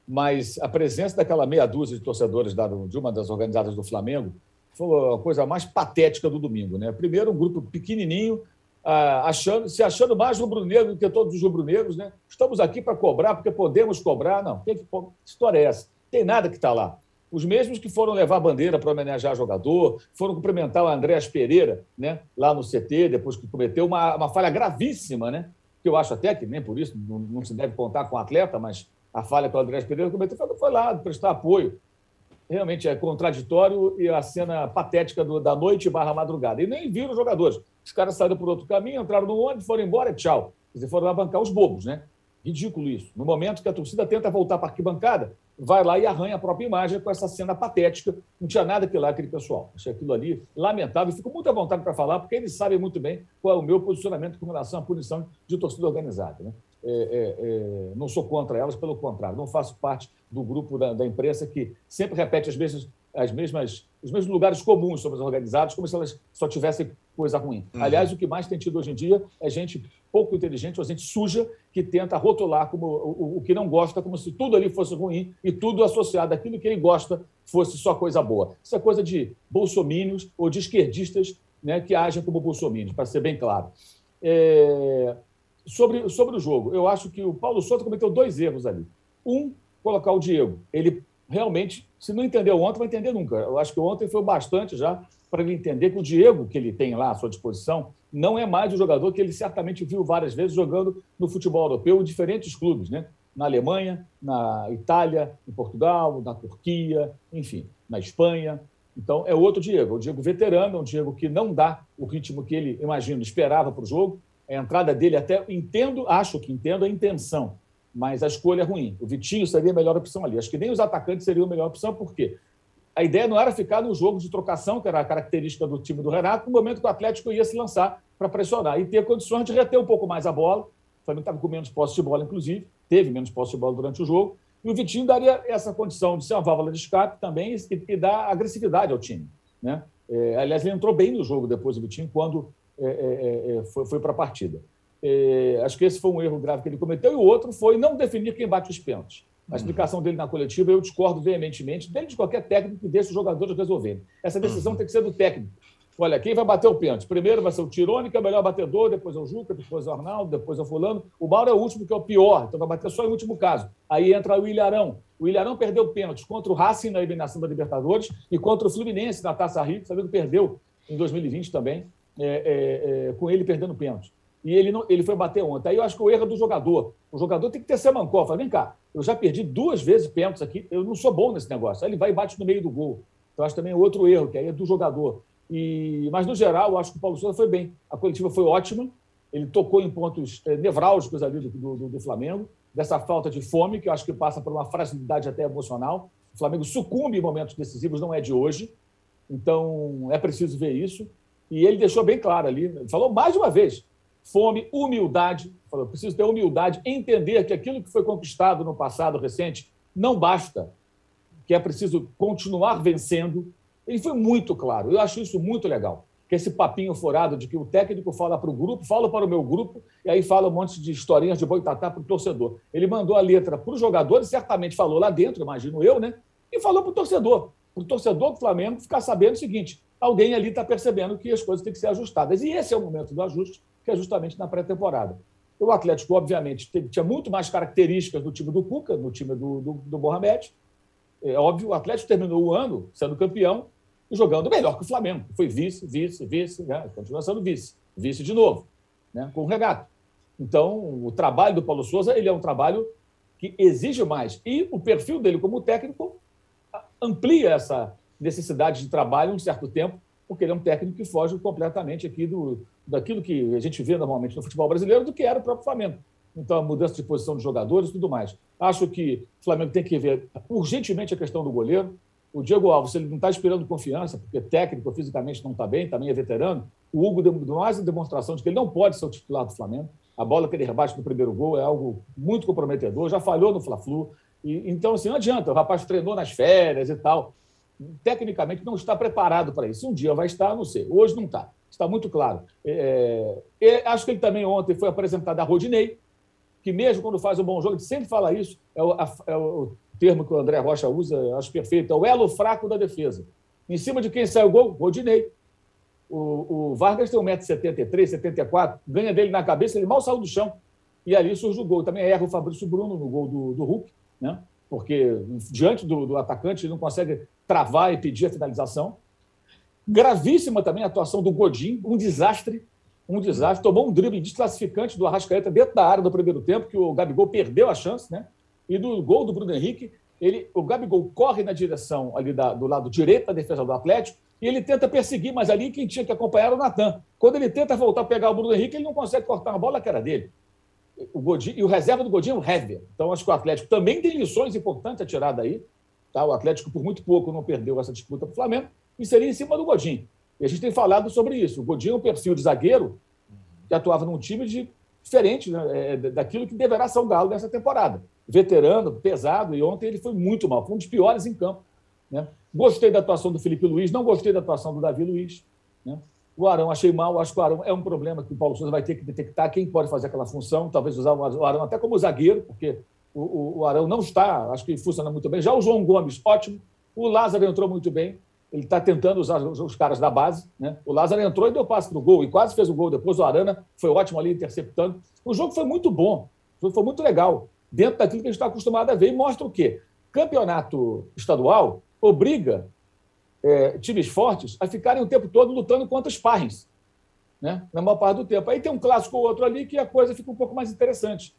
mas a presença daquela meia dúzia de torcedores de uma das organizadas do Flamengo foi a coisa mais patética do domingo. Né? Primeiro, um grupo pequenininho, achando, se achando mais rubro-negro do que todos os rubro-negros, né? Estamos aqui para cobrar porque podemos cobrar. Não, tem que. Que história é essa? Tem nada que está lá. Os mesmos que foram levar a bandeira para homenagear jogador, foram cumprimentar o Andréas Pereira, né, lá no CT, depois que cometeu uma, uma falha gravíssima, né? Que eu acho até que nem por isso não, não se deve contar com o atleta, mas a falha que o Andréas Pereira cometeu foi, foi lá prestar apoio realmente é contraditório e a cena patética do, da noite barra madrugada. E nem viram os jogadores. Os caras saíram por outro caminho, entraram no ônibus, foram embora e tchau. Quer dizer, foram lá bancar os bobos, né? Ridículo isso. No momento que a torcida tenta voltar para a arquibancada, vai lá e arranha a própria imagem com essa cena patética. Não tinha nada que lá aquele pessoal. Achei aquilo ali lamentável. Fico muito à vontade para falar, porque eles sabem muito bem qual é o meu posicionamento com relação à punição de torcida organizada. Né? É, é, é, não sou contra elas, pelo contrário, não faço parte do grupo da, da imprensa que sempre repete as mesmas, as mesmas, os mesmos lugares comuns sobre as organizadas, como se elas só tivessem coisa ruim. Uhum. Aliás, o que mais tem tido hoje em dia é gente pouco inteligente, ou gente suja, que tenta rotular como o, o, que não gosta, como se tudo ali fosse ruim e tudo associado àquilo que ele gosta fosse só coisa boa. Isso é coisa de bolsomínios ou de esquerdistas né, que agem como bolsomínios, para ser bem claro. É sobre, sobre o jogo, eu acho que o Paulo Souto cometeu dois erros ali. Um, colocar o Diego. Ele realmente, se não entendeu ontem, vai entender nunca. Eu acho que ontem foi bastante já para ele entender que o Diego, que ele tem lá à sua disposição, não é mais o jogador que ele certamente viu várias vezes jogando no futebol europeu em diferentes clubes. Né? na Alemanha, na Itália, em Portugal, na Turquia, enfim, na Espanha. Então, é outro Diego, é o Diego veterano, é um Diego que não dá o ritmo que ele, imagino, esperava para o jogo. A entrada dele, até entendo, acho que entendo a intenção, mas a escolha é ruim. O Vitinho seria a melhor opção ali. Acho que nem os atacantes seriam a melhor opção, por quê? A ideia não era ficar no jogo de trocação, que era a característica do time do Renato, no momento que o Atlético ia se lançar para pressionar e ter condições de reter um pouco mais a bola. O Flamengo estava com menos posse de bola, inclusive, teve menos posse de bola durante o jogo. E o Vitinho daria essa condição de ser uma válvula de escape também e, e dar agressividade ao time. Né? É, aliás, ele entrou bem no jogo depois do Vitinho, quando é, é, é foi, foi para a partida. É, acho que esse foi um erro grave que ele cometeu. E o outro foi não definir quem bate os pênaltis. A explicação dele na coletiva, eu discordo veementemente dele de qualquer técnico que deixe os jogadores resolverem. Essa decisão uhum. tem que ser do técnico. Olha, quem vai bater o pênalti? Primeiro vai ser o Tirone, que é o melhor batedor, depois é o Juca, depois é o Arnaldo, depois é o Fulano. O Mauro é o último, que é o pior, então vai bater só em último caso. Aí entra o Ilharão. O Ilharão perdeu pênaltis contra o Racing na eliminação da Libertadores e contra o Fluminense na Taça Rio, sabendo que perdeu em 2020 também, é, é, é, com ele perdendo pênalti. E ele, não, ele foi bater ontem. Aí eu acho que o erro é do jogador. O jogador tem que ter ser mancó. Fala, vem cá, eu já perdi duas vezes pênaltis aqui, eu não sou bom nesse negócio. Aí ele vai e bate no meio do gol. Então acho também outro erro, que aí é do jogador. E, mas, no geral, eu acho que o Paulo Souza foi bem. A coletiva foi ótima. Ele tocou em pontos é, nevrálgicos ali do, do, do, Flamengo, dessa falta de fome, que eu acho que passa por uma fragilidade até emocional. O Flamengo sucumbe em momentos decisivos, não é de hoje. Então, é preciso ver isso. E ele deixou bem claro ali, falou mais de uma vez: fome, humildade. Falou, preciso ter humildade, entender que aquilo que foi conquistado no passado recente não basta, que é preciso continuar vencendo ele foi muito claro. Eu acho isso muito legal. Que esse papinho furado de que o técnico fala para o grupo, fala para o meu grupo, e aí fala um monte de historinhas de boitatá para o torcedor. Ele mandou a letra para os jogadores, certamente falou lá dentro, imagino eu, né? E falou para o torcedor. Para o torcedor do Flamengo ficar sabendo o seguinte: alguém ali está percebendo que as coisas têm que ser ajustadas. E esse é o momento do ajuste, que é justamente na pré-temporada. O Atlético, obviamente, tinha muito mais características do time do Cuca, no time do, do, do Mohamed, é óbvio, o Atlético terminou o ano sendo campeão e jogando melhor que o Flamengo. Foi vice, vice, vice, né? continua sendo vice. Vice de novo, né? com o regato. Então, o trabalho do Paulo Souza ele é um trabalho que exige mais. E o perfil dele como técnico amplia essa necessidade de trabalho um certo tempo, porque ele é um técnico que foge completamente aqui do, daquilo que a gente vê normalmente no futebol brasileiro, do que era o próprio Flamengo então a mudança de posição de jogadores e tudo mais. Acho que o Flamengo tem que ver urgentemente a questão do goleiro. O Diego Alves, ele não está esperando confiança, porque técnico, fisicamente não está bem, também é veterano. O Hugo deu mais uma demonstração de que ele não pode ser o titular do Flamengo. A bola que ele rebate no primeiro gol é algo muito comprometedor, já falhou no Fla-Flu. Então, assim, não adianta, o rapaz treinou nas férias e tal. Tecnicamente não está preparado para isso. Um dia vai estar, não sei. Hoje não está. Está muito claro. É, é, acho que ele também ontem foi apresentado a Rodinei, que mesmo quando faz um bom jogo, ele sempre fala isso, é o, a, é o termo que o André Rocha usa, acho perfeito, é o elo fraco da defesa. Em cima de quem sai o gol? Rodinei. O, o Vargas tem 1,73m, 74 ganha dele na cabeça, ele mal saiu do chão. E ali surge o gol. Também erra o Fabrício Bruno no gol do, do Hulk, né? porque diante do, do atacante ele não consegue travar e pedir a finalização. Gravíssima também a atuação do Godin, um desastre um desastre. Tomou um drible desclassificante do Arrascaeta dentro da área do primeiro tempo, que o Gabigol perdeu a chance, né? E do gol do Bruno Henrique, ele, o Gabigol corre na direção ali da, do lado direito da defesa do Atlético e ele tenta perseguir, mas ali quem tinha que acompanhar era o Natan. Quando ele tenta voltar a pegar o Bruno Henrique, ele não consegue cortar uma bola que era dele. O Godinho, e o reserva do Godinho é o Hever. Então, acho que o Atlético também tem lições importantes a tirar daí. Tá? O Atlético, por muito pouco, não perdeu essa disputa para o Flamengo e seria em cima do Godinho. E a gente tem falado sobre isso. O Godinho é um perfil de zagueiro que atuava num time de, diferente né, é, daquilo que deverá ser o Galo nessa temporada. Veterano, pesado, e ontem ele foi muito mal, foi um dos piores em campo. Né? Gostei da atuação do Felipe Luiz, não gostei da atuação do Davi Luiz. Né? O Arão achei mal, acho que o Arão é um problema que o Paulo Souza vai ter que detectar quem pode fazer aquela função, talvez usar o Arão até como zagueiro, porque o, o, Arão não está, acho que funciona muito bem. Já o João Gomes, ótimo. O Lázaro entrou muito bem ele está tentando usar os caras da base. Né? O Lázaro entrou e deu passe para o gol, e quase fez o gol. Depois o Arana foi ótimo ali interceptando. O jogo foi muito bom, foi muito legal, dentro daquilo que a gente está acostumado a ver. E mostra o quê? Campeonato estadual obriga é, times fortes a ficarem o tempo todo lutando contra os parres, né? na maior parte do tempo. Aí tem um clássico ou outro ali que a coisa fica um pouco mais interessante.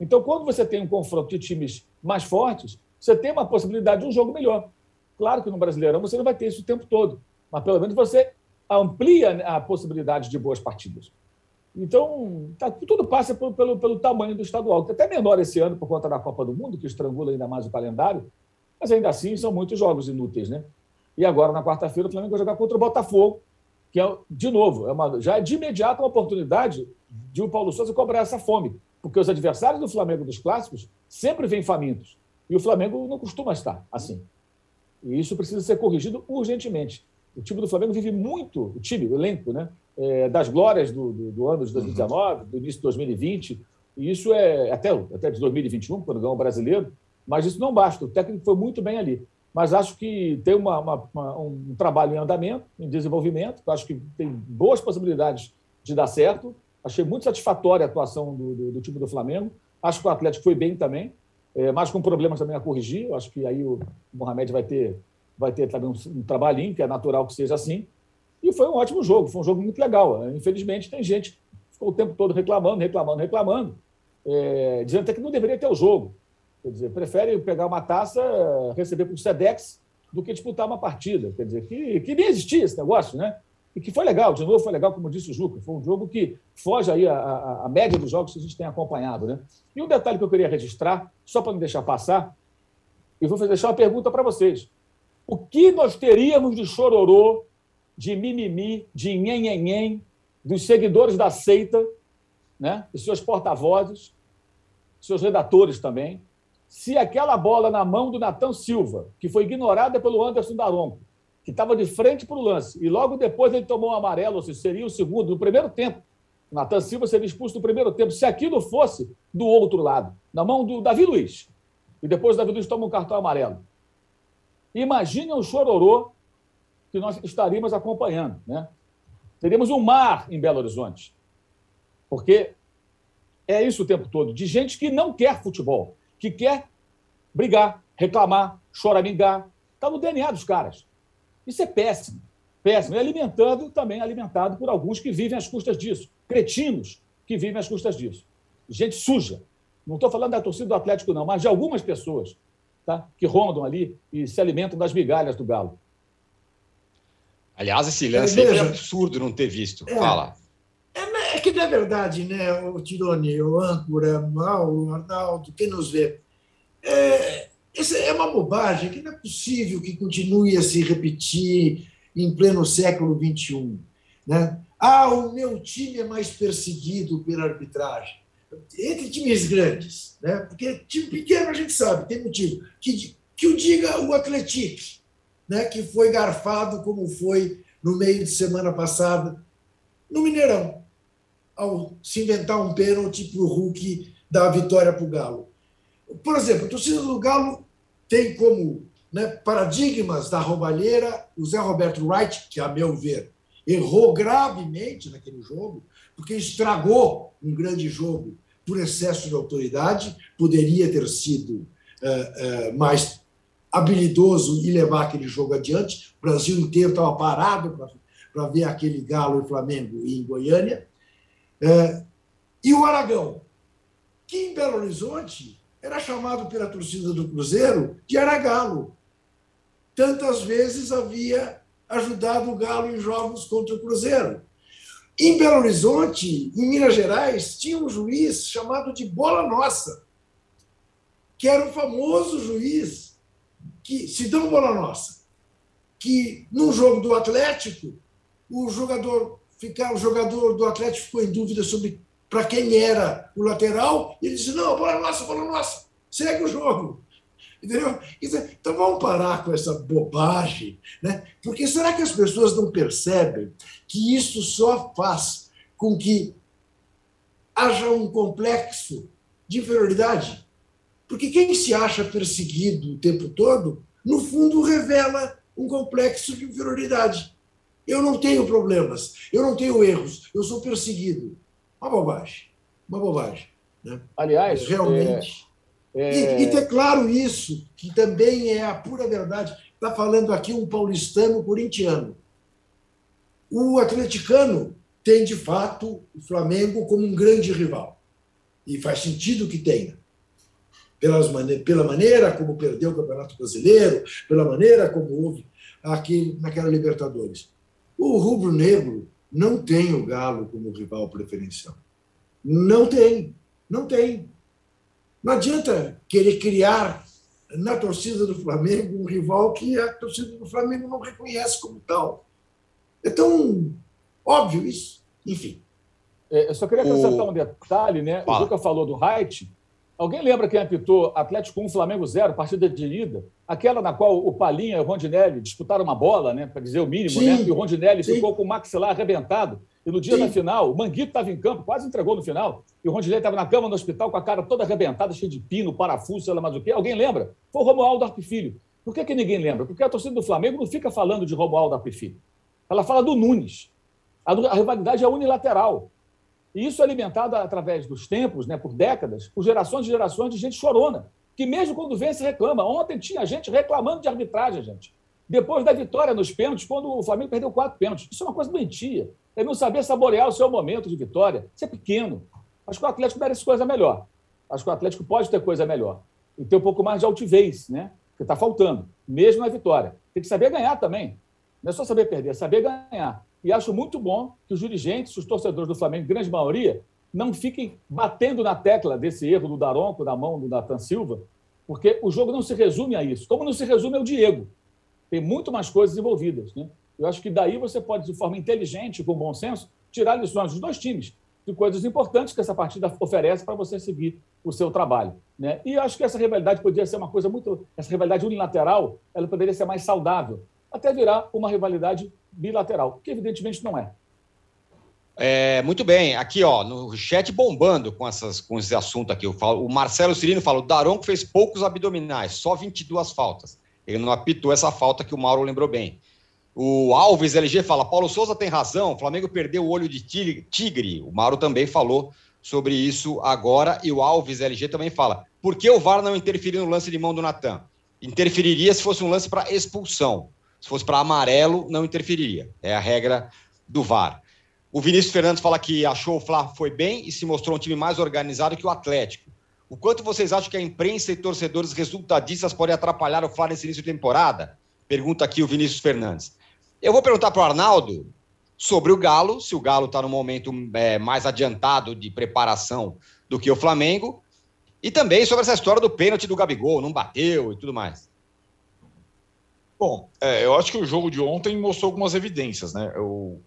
Então, quando você tem um confronto de times mais fortes, você tem uma possibilidade de um jogo melhor. Claro que no Brasileirão você não vai ter isso o tempo todo, mas pelo menos você amplia a possibilidade de boas partidas. Então, tá, tudo passa pelo, pelo, pelo tamanho do estadual, que é até menor esse ano por conta da Copa do Mundo, que estrangula ainda mais o calendário, mas ainda assim são muitos jogos inúteis, né? E agora, na quarta-feira, o Flamengo vai jogar contra o Botafogo, que é, de novo, é uma, já é de imediato uma oportunidade de o Paulo Souza cobrar essa fome, porque os adversários do Flamengo dos clássicos sempre vêm famintos. E o Flamengo não costuma estar assim. E isso precisa ser corrigido urgentemente. O time do Flamengo vive muito, o time, o elenco, né? É, das glórias do, do, do, ano de 2019, do início de 2020. E isso é até, até de 2021, quando ganhou o brasileiro. Mas isso não basta. O técnico foi muito bem ali. Mas acho que tem uma, uma, uma, um trabalho em andamento, em desenvolvimento. Acho que tem boas possibilidades de dar certo. Achei muito satisfatória a atuação do, do, do time do Flamengo. Acho que o Atlético foi bem também, é, mas com problemas também a corrigir. Acho que aí o Mohamed vai ter, vai ter também um, um trabalhinho, que é natural que seja assim. E foi um ótimo jogo, foi um jogo muito legal. Infelizmente, tem gente que ficou o tempo todo reclamando, reclamando, reclamando, é, dizendo até que não deveria ter o jogo. Quer dizer, prefere pegar uma taça, receber para o SEDEX, do que disputar uma partida. Quer dizer, que, que nem existia esse negócio, né? E que foi legal, de novo foi legal, como disse o Juca, foi um jogo que foge aí a, a, a média dos jogos que a gente tem acompanhado, né? E um detalhe que eu queria registrar, só para não deixar passar, e vou deixar uma pergunta para vocês. O que nós teríamos de chororô, de mimimi, de nhenhenhen, dos seguidores da seita, né? e seus porta-vozes, seus redatores também, se aquela bola na mão do Natan Silva, que foi ignorada pelo Anderson Daronco, que estava de frente para o lance, e logo depois ele tomou um amarelo, ou seja, seria o segundo, no primeiro tempo. Natan Silva seria expulso no primeiro tempo. Se aquilo fosse do outro lado, na mão do Davi Luiz, e depois o Davi Luiz toma um cartão amarelo. Imagine o chororô que nós estaríamos acompanhando. Né? Teríamos um mar em Belo Horizonte. Porque é isso o tempo todo, de gente que não quer futebol que quer brigar, reclamar, choramingar. Está no DNA dos caras. Isso é péssimo. Péssimo. E alimentando também alimentado por alguns que vivem às custas disso. Cretinos que vivem às custas disso. Gente suja. Não estou falando da torcida do Atlético, não, mas de algumas pessoas tá? que rondam ali e se alimentam das migalhas do Galo. Aliás, esse lance é, absurdo não ter visto. É, Fala. É, é, que, na verdade, né, o Tirone, o âncora, o Arnaldo, quem nos vê, é, essa é uma bobagem que não é possível que continue a se repetir em pleno século XXI. Né? Ah, o meu time é mais perseguido pela arbitragem. Entre times grandes, né? porque time pequeno a gente sabe, tem motivo. Que, que o diga o Atlético, né? que foi garfado como foi no meio de semana passada no Mineirão, ao se inventar um pênalti para o Hulk dar a vitória para o Galo. Por exemplo, a torcida do Galo tem como né, paradigmas da roubalheira o Zé Roberto Wright, que, a meu ver, errou gravemente naquele jogo, porque estragou um grande jogo por excesso de autoridade, poderia ter sido uh, uh, mais habilidoso e levar aquele jogo adiante. O Brasil inteiro estava parado para ver aquele Galo e Flamengo em Goiânia. Uh, e o Aragão, que em Belo Horizonte era chamado pela torcida do Cruzeiro de Aragalo. Tantas vezes havia ajudado o Galo em jogos contra o Cruzeiro. Em Belo Horizonte, em Minas Gerais, tinha um juiz chamado de Bola Nossa, que era o famoso juiz que se deu Bola Nossa, que no jogo do Atlético, o jogador ficar, o jogador do Atlético ficou em dúvida sobre para quem era o lateral, e ele disse: não, bola nossa, bola nossa, segue o jogo. Entendeu? Então vamos parar com essa bobagem, né? Porque será que as pessoas não percebem que isso só faz com que haja um complexo de inferioridade? Porque quem se acha perseguido o tempo todo, no fundo revela um complexo de inferioridade. Eu não tenho problemas, eu não tenho erros, eu sou perseguido. Uma bobagem. Uma bobagem. Né? Aliás, realmente. É... E, e ter claro isso, que também é a pura verdade. Está falando aqui um paulistano corintiano. O atleticano tem, de fato, o Flamengo como um grande rival. E faz sentido que tenha. Pelas mane pela maneira como perdeu o Campeonato Brasileiro, pela maneira como houve aqui naquela Libertadores. O rubro-negro não tem o Galo como rival preferencial. Não tem, não tem. Não adianta querer criar na torcida do Flamengo um rival que a torcida do Flamengo não reconhece como tal. É tão óbvio isso. Enfim. É, eu só queria acrescentar o... um detalhe, né? Fala. O Luca falou do Height. Alguém lembra quem apitou Atlético 1, Flamengo 0, partida de ida? Aquela na qual o Palinha e o Rondinelli disputaram uma bola, né? Para dizer o mínimo, né? Sim. né? E o Rondinelli Sim. ficou com o maxilar arrebentado. E no dia Sim. da final, o Manguito estava em campo, quase entregou no final. E o Rondinelli estava na cama no hospital com a cara toda arrebentada, cheia de pino, parafuso, sei lá mais o quê. Alguém lembra? Foi o Romualdo Arpifilho. Por que, que ninguém lembra? Porque a torcida do Flamengo não fica falando de Romualdo Arpifilho. Ela fala do Nunes. A, a rivalidade é unilateral. E isso é alimentado através dos tempos, né, por décadas, por gerações e gerações de gente chorona, que mesmo quando vence reclama. Ontem tinha gente reclamando de arbitragem, gente. Depois da vitória nos pênaltis, quando o Flamengo perdeu quatro pênaltis. Isso é uma coisa doentia. É não saber saborear o seu momento de vitória. Isso é pequeno. Acho que o Atlético merece coisa melhor. Acho que o Atlético pode ter coisa melhor. E ter um pouco mais de altivez, né? Que está faltando, mesmo na vitória. Tem que saber ganhar também. Não é só saber perder, é saber ganhar. E acho muito bom que os dirigentes, os torcedores do Flamengo, grande maioria, não fiquem batendo na tecla desse erro do Daronco, da mão do Nathan Silva, porque o jogo não se resume a isso. Como não se resume ao Diego. Tem muito mais coisas envolvidas. Né? Eu acho que daí você pode, de forma inteligente, com bom senso, tirar lições dos dois times, de coisas importantes que essa partida oferece para você seguir o seu trabalho. Né? E acho que essa rivalidade poderia ser uma coisa muito. Essa rivalidade unilateral ela poderia ser mais saudável, até virar uma rivalidade bilateral, que evidentemente não é. É, muito bem, aqui ó, no chat bombando com, essas, com esse assunto aqui. Eu falo, o Marcelo Cirino fala: o Daronco fez poucos abdominais, só 22 faltas. Ele não apitou essa falta que o Mauro lembrou bem. O Alves LG fala: Paulo Souza tem razão, o Flamengo perdeu o olho de tigre. O Mauro também falou sobre isso agora. E o Alves LG também fala: por que o VAR não interferiu no lance de mão do Natan? Interferiria se fosse um lance para expulsão. Se fosse para amarelo, não interferiria. É a regra do VAR. O Vinícius Fernandes fala que achou o Fla foi bem e se mostrou um time mais organizado que o Atlético. O quanto vocês acham que a imprensa e torcedores resultadistas podem atrapalhar o Fla nesse início de temporada? Pergunta aqui o Vinícius Fernandes. Eu vou perguntar para o Arnaldo sobre o Galo, se o Galo está no momento é, mais adiantado de preparação do que o Flamengo, e também sobre essa história do pênalti do Gabigol, não bateu e tudo mais. Bom, é, eu acho que o jogo de ontem mostrou algumas evidências, né? O,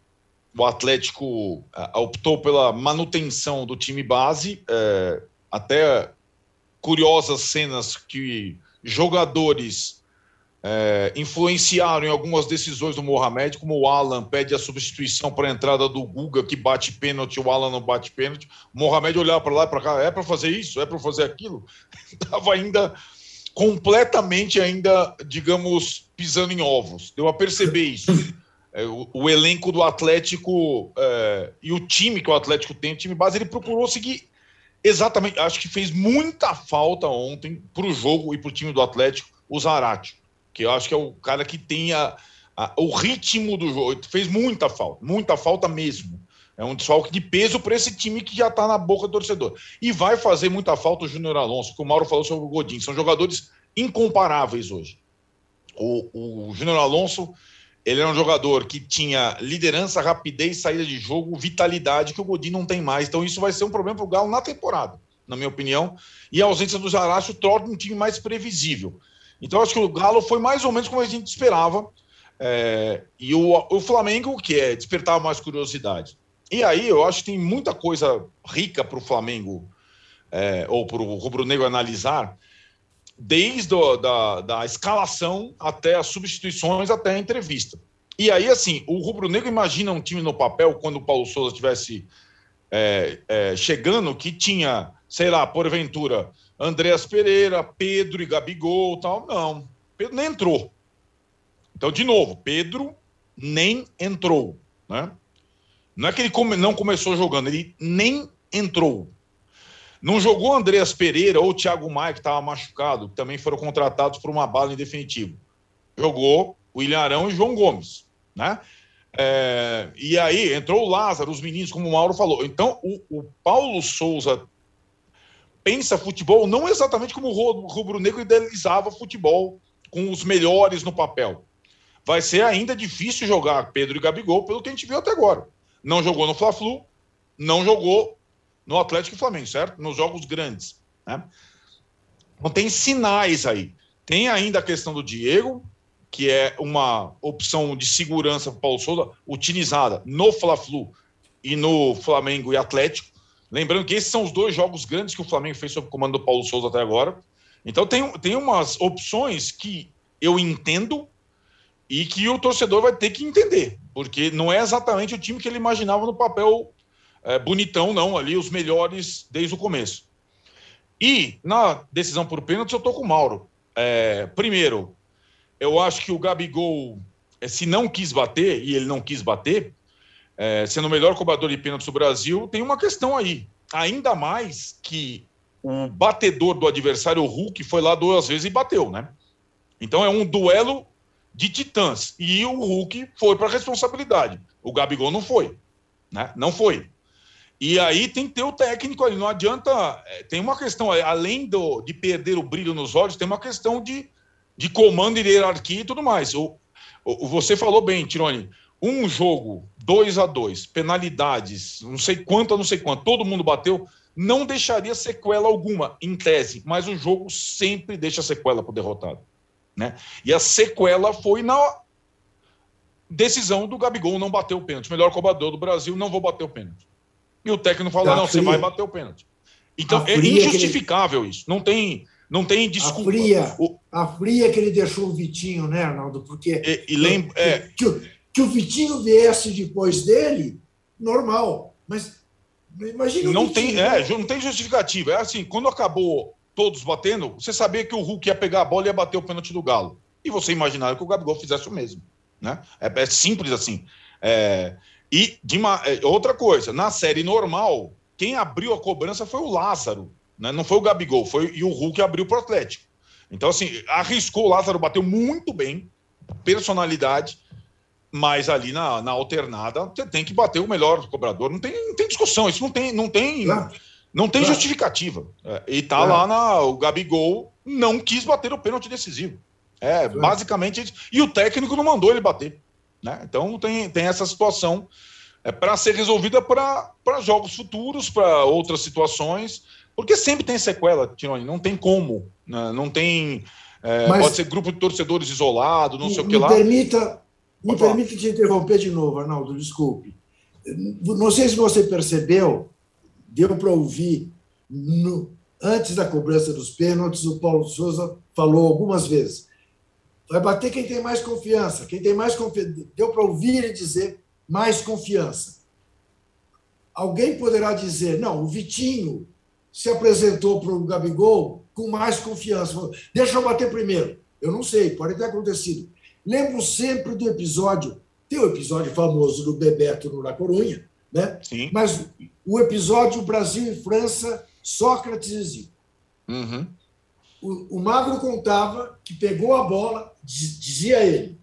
o Atlético é, optou pela manutenção do time base, é, até curiosas cenas que jogadores é, influenciaram em algumas decisões do Mohamed, como o Alan pede a substituição para a entrada do Guga, que bate pênalti, o Alan não bate pênalti. O Mohamed olhava para lá para cá, é para fazer isso, é para fazer aquilo. Estava ainda completamente ainda, digamos, pisando em ovos. Deu a perceber isso. É, o, o, elenco do Atlético é, e o time que o Atlético tem, o time base, ele procurou seguir exatamente. Acho que fez muita falta ontem para o jogo e para o time do Atlético o Zarate, que eu acho que é o cara que tem a, a, o ritmo do jogo. Fez muita falta, muita falta mesmo. É um desfalque de peso para esse time que já está na boca do torcedor. E vai fazer muita falta o Júnior Alonso, que o Mauro falou sobre o Godin. São jogadores incomparáveis hoje. O, o Júnior Alonso, ele era um jogador que tinha liderança, rapidez, saída de jogo, vitalidade, que o Godin não tem mais. Então isso vai ser um problema para o Galo na temporada, na minha opinião. E a ausência do Zaracho torna um time mais previsível. Então acho que o Galo foi mais ou menos como a gente esperava. É, e o, o Flamengo, que é despertar mais curiosidade. E aí eu acho que tem muita coisa rica para o Flamengo é, ou para o Rubro Negro analisar, desde o, da, da escalação até as substituições, até a entrevista. E aí, assim, o Rubro Negro imagina um time no papel, quando o Paulo Souza estivesse é, é, chegando, que tinha, sei lá, porventura, Andréas Pereira, Pedro e Gabigol tal. Não, Pedro nem entrou. Então, de novo, Pedro nem entrou, né? Não é que ele come, não começou jogando, ele nem entrou. Não jogou Andreas Pereira ou Thiago Maia, que estava machucado, que também foram contratados por uma bala em definitivo. Jogou William Arão e João Gomes, né? É, e aí entrou o Lázaro, os meninos, como o Mauro falou. Então, o, o Paulo Souza pensa futebol não exatamente como o rubro-negro idealizava futebol com os melhores no papel. Vai ser ainda difícil jogar Pedro e Gabigol pelo que a gente viu até agora. Não jogou no Fla-Flu, não jogou no Atlético e Flamengo, certo? Nos jogos grandes. Né? Então tem sinais aí. Tem ainda a questão do Diego, que é uma opção de segurança para o Paulo Souza, utilizada no Fla-Flu e no Flamengo e Atlético. Lembrando que esses são os dois jogos grandes que o Flamengo fez sob o comando do Paulo Souza até agora. Então tem, tem umas opções que eu entendo e que o torcedor vai ter que entender, porque não é exatamente o time que ele imaginava no papel é, bonitão, não, ali os melhores desde o começo. E na decisão por pênalti, eu tô com o Mauro. É, primeiro, eu acho que o Gabigol, é, se não quis bater, e ele não quis bater, é, sendo o melhor cobrador de pênaltis do Brasil, tem uma questão aí. Ainda mais que o batedor do adversário, o Hulk, foi lá duas vezes e bateu, né? Então é um duelo de titãs. E o Hulk foi para a responsabilidade. O Gabigol não foi. Né? Não foi. E aí tem que ter o técnico ali. Não adianta. É, tem uma questão, além do, de perder o brilho nos olhos, tem uma questão de, de comando e hierarquia e tudo mais. O, o, você falou bem, Tirone. Um jogo 2 a 2 penalidades, não sei quanto, não sei quanto, todo mundo bateu, não deixaria sequela alguma, em tese, mas o jogo sempre deixa sequela para o derrotado. Né? E a sequela foi na decisão do Gabigol não bater o pênalti. Melhor cobrador do Brasil, não vou bater o pênalti. E o técnico falou: não, você vai bater o pênalti. Então é injustificável ele... isso. Não tem, não tem desculpa. A fria, o... a fria que ele deixou o Vitinho, né, Arnaldo? Porque e, e lembra, é... que, que, o Vitinho viesse depois dele, normal. Mas imagina não tem, é, não tem justificativa. É assim, quando acabou todos batendo, você sabia que o Hulk ia pegar a bola e ia bater o pênalti do Galo. E você imaginava que o Gabigol fizesse o mesmo. Né? É, é simples assim. É, e uma, é, outra coisa, na série normal, quem abriu a cobrança foi o Lázaro, né? não foi o Gabigol, foi e o Hulk abriu para o Atlético. Então, assim, arriscou, o Lázaro bateu muito bem, personalidade, mas ali na, na alternada você tem que bater o melhor cobrador. Não tem, não tem discussão, isso não tem. Não tem. Não tem claro. justificativa. É, e tá claro. lá na. O Gabigol não quis bater o pênalti decisivo. É, claro. basicamente. E o técnico não mandou ele bater. Né? Então tem, tem essa situação é, para ser resolvida para jogos futuros, para outras situações. Porque sempre tem sequela, Tironi, não tem como. Né? Não tem. É, Mas, pode ser grupo de torcedores isolado, não sei o que lá. Permita, me permita te interromper de novo, Arnaldo, desculpe. Não sei se você percebeu, deu para ouvir no, antes da cobrança dos pênaltis, o Paulo Souza falou algumas vezes. Vai bater quem tem mais confiança. Quem tem mais confiança. Deu para ouvir ele dizer mais confiança. Alguém poderá dizer, não, o Vitinho se apresentou para o Gabigol com mais confiança. Deixa eu bater primeiro. Eu não sei, pode ter acontecido. Lembro sempre do episódio, tem o episódio famoso do Bebeto no La Corunha, né? Sim. Mas o episódio Brasil e França, Sócrates e Zico. Uhum. O, o Magro contava que pegou a bola, dizia ele,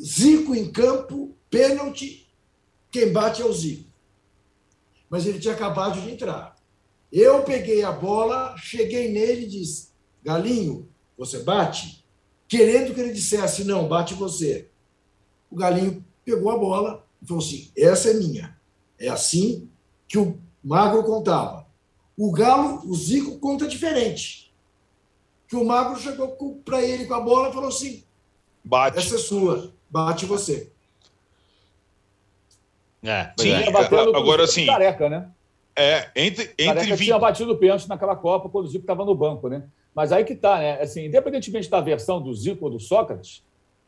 Zico em campo, pênalti, quem bate é o Zico. Mas ele tinha acabado de entrar. Eu peguei a bola, cheguei nele e disse: Galinho, você bate? Querendo que ele dissesse: não, bate você. O Galinho pegou a bola, e falou assim: essa é minha. É assim que o Magro contava. O Galo, o Zico, conta diferente. Que o Magro chegou para ele com a bola e falou assim: bate. Essa é sua, bate você. É, Sim, é. agora sim. Careca, né? É, entre, entre Careca 20... tinha batido o pênalti naquela Copa quando o Zico estava no banco, né? Mas aí que tá, né? Assim, independentemente da versão do Zico ou do Sócrates,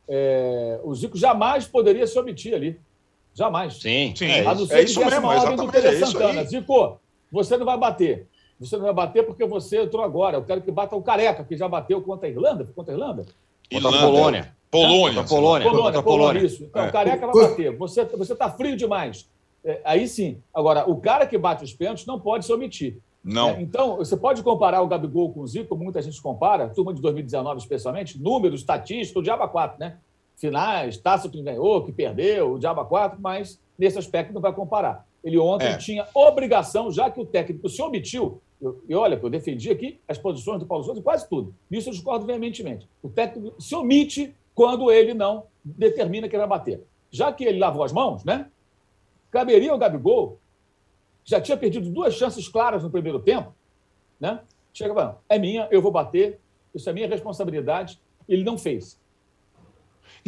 é, o Zico jamais poderia se omitir ali. Jamais. Sim, sim. É, a não ser é isso mesmo, uma do Tele é Santana. Zico, você não vai bater. Você não vai bater porque você entrou agora. Eu quero que bata o Careca, que já bateu contra a Irlanda. Contra a Irlanda? Contra a Polônia. Polônia. Contra Polônia. Polônia, Polônia. Isso. Então, é. o Careca vai bater. Você está você frio demais. É, aí sim. Agora, o cara que bate os pênaltis não pode se omitir. Não. É, então, você pode comparar o Gabigol com o Zico, como muita gente compara, turma de 2019 especialmente, números, estatísticos, o Diaba 4, né? Finais, taça que ganhou, que perdeu, o Diaba 4, mas nesse aspecto não vai comparar. Ele ontem é. tinha obrigação, já que o técnico se omitiu. Eu, e olha, eu defendi aqui as posições do Paulo Souza quase tudo. Nisso eu discordo veementemente. O técnico se omite quando ele não determina que ele vai bater. Já que ele lavou as mãos, né? Caberia ao Gabigol, já tinha perdido duas chances claras no primeiro tempo, né? Chega falando, é minha, eu vou bater, isso é minha responsabilidade. Ele não fez.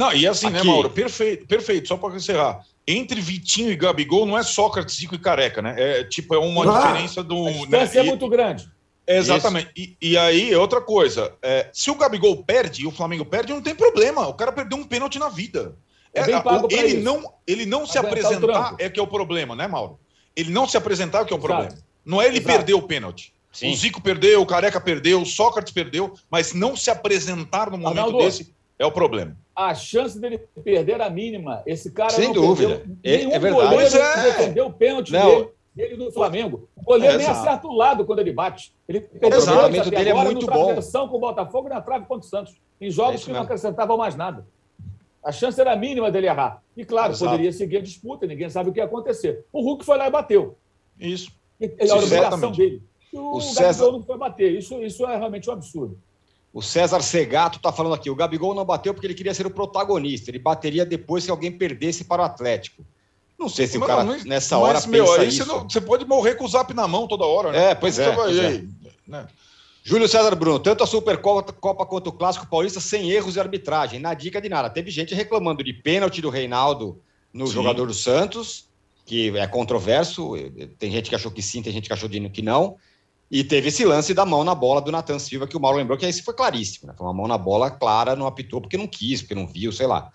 Não, e assim, né, Aqui. né, Mauro? Perfeito, perfeito. Só para encerrar. Entre Vitinho e Gabigol não é Sócrates, Zico e Careca, né? É tipo, é uma ah, diferença do. A né? é muito grande. Exatamente. E, e, aí, outra coisa. É, se o Gabigol perde e o Flamengo perde, não tem problema. O cara perdeu um pênalti na vida. É, é ele, não, ele não se apresentar é que é o problema, né, Mauro? Ele não se apresentar é que é o Exato. problema. Não é ele Exato. perder o pênalti. Sim. O Zico perdeu, o Careca perdeu, o Sócrates perdeu, mas não se apresentar no momento Arnaldo, desse é o problema. A chance dele perder a mínima. Esse cara Sem não dúvida. É, é verdade. Goleiro é. defendeu o pênalti não. dele, dele do Flamengo. O goleiro é, nem acerta o lado quando ele bate. Ele perdeu o cruzamento dele é muito bom. com o Botafogo e na trave contra o Santos. Em jogos é que não acrescentavam mais nada. A chance era mínima dele errar. E claro, Exato. poderia seguir a disputa, ninguém sabe o que ia acontecer. O Hulk foi lá e bateu. Isso. E, a obrigação dele. O, o César não foi bater. Isso, isso é realmente um absurdo. O César Segato está falando aqui: o Gabigol não bateu porque ele queria ser o protagonista. Ele bateria depois que alguém perdesse para o Atlético. Não sei se mas, o cara não, nessa hora mas, meu, aí isso. Você, não, você, pode morrer com o zap na mão toda hora, né? É, pois é. Pois é. Né? Júlio César Bruno, tanto a Supercopa Copa quanto o Clássico Paulista sem erros de arbitragem. Na dica de nada. Teve gente reclamando de pênalti do Reinaldo no sim. jogador do Santos, que é controverso. Tem gente que achou que sim, tem gente que achou que não. E teve esse lance da mão na bola do Natan Silva, que o Mauro lembrou que esse foi claríssimo. Né? Foi uma mão na bola clara, não apitou porque não quis, porque não viu, sei lá.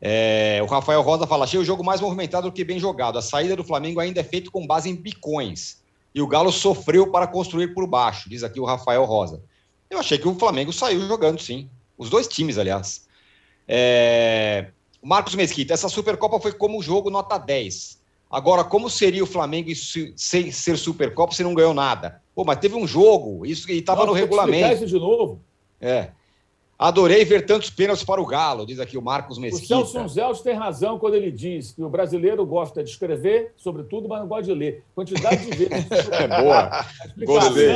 É, o Rafael Rosa fala: achei o jogo mais movimentado do que bem jogado. A saída do Flamengo ainda é feita com base em bicões. E o Galo sofreu para construir por baixo, diz aqui o Rafael Rosa. Eu achei que o Flamengo saiu jogando, sim. Os dois times, aliás. É... Marcos Mesquita, essa Supercopa foi como o jogo nota 10. Agora, como seria o Flamengo sem ser Supercopa se não ganhou nada? Pô, mas teve um jogo, isso e estava no regulamento. isso de novo. É. Adorei ver tantos pênaltis para o Galo, diz aqui o Marcos Mesquita. O Celso Zells tem razão quando ele diz que o brasileiro gosta de escrever, sobretudo, mas não gosta de ler. Quantidade de vezes. é boa. Gostei.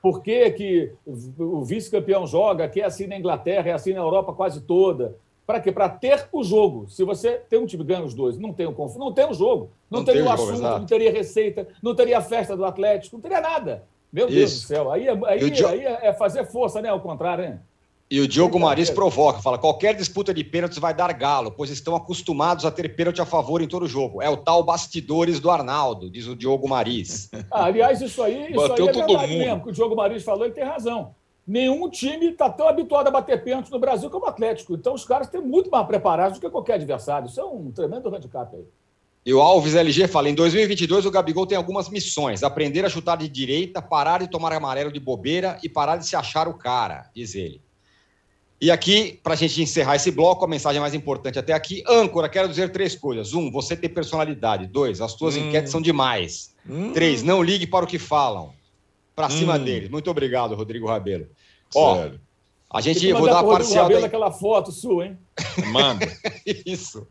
Por que, que o vice-campeão joga, que é assim na Inglaterra, é assim na Europa quase toda. Para quê? Para ter o jogo. Se você tem um time ganha os dois, não tem o confronto, não tem o jogo. Não, não teria o assunto, não teria receita, não teria a festa do Atlético, não teria nada. Meu Isso. Deus do céu. Aí, é, aí, Di... aí é fazer força, né? Ao contrário, né? E o Diogo Maris provoca, fala: qualquer disputa de pênaltis vai dar galo, pois estão acostumados a ter pênalti a favor em todo jogo. É o tal bastidores do Arnaldo, diz o Diogo Maris. Ah, aliás, isso aí, isso aí é verdade mundo. mesmo, que o Diogo Maris falou, ele tem razão nenhum time está tão habituado a bater pênalti no Brasil como o Atlético. Então, os caras têm muito mais preparados do que qualquer adversário. Isso é um tremendo handicap aí. E o Alves LG fala: em 2022 o Gabigol tem algumas missões: aprender a chutar de direita, parar de tomar amarelo de bobeira e parar de se achar o cara, diz ele. E aqui, para a gente encerrar esse bloco, a mensagem mais importante até aqui: âncora, quero dizer três coisas. Um, você tem personalidade. Dois, as tuas hum. enquetes são demais. Hum. Três, não ligue para o que falam. Para cima hum. deles. Muito obrigado, Rodrigo Rabelo. Ó, a gente vou dar a parcial. Daí... aquela foto sua, hein? Manda. Isso.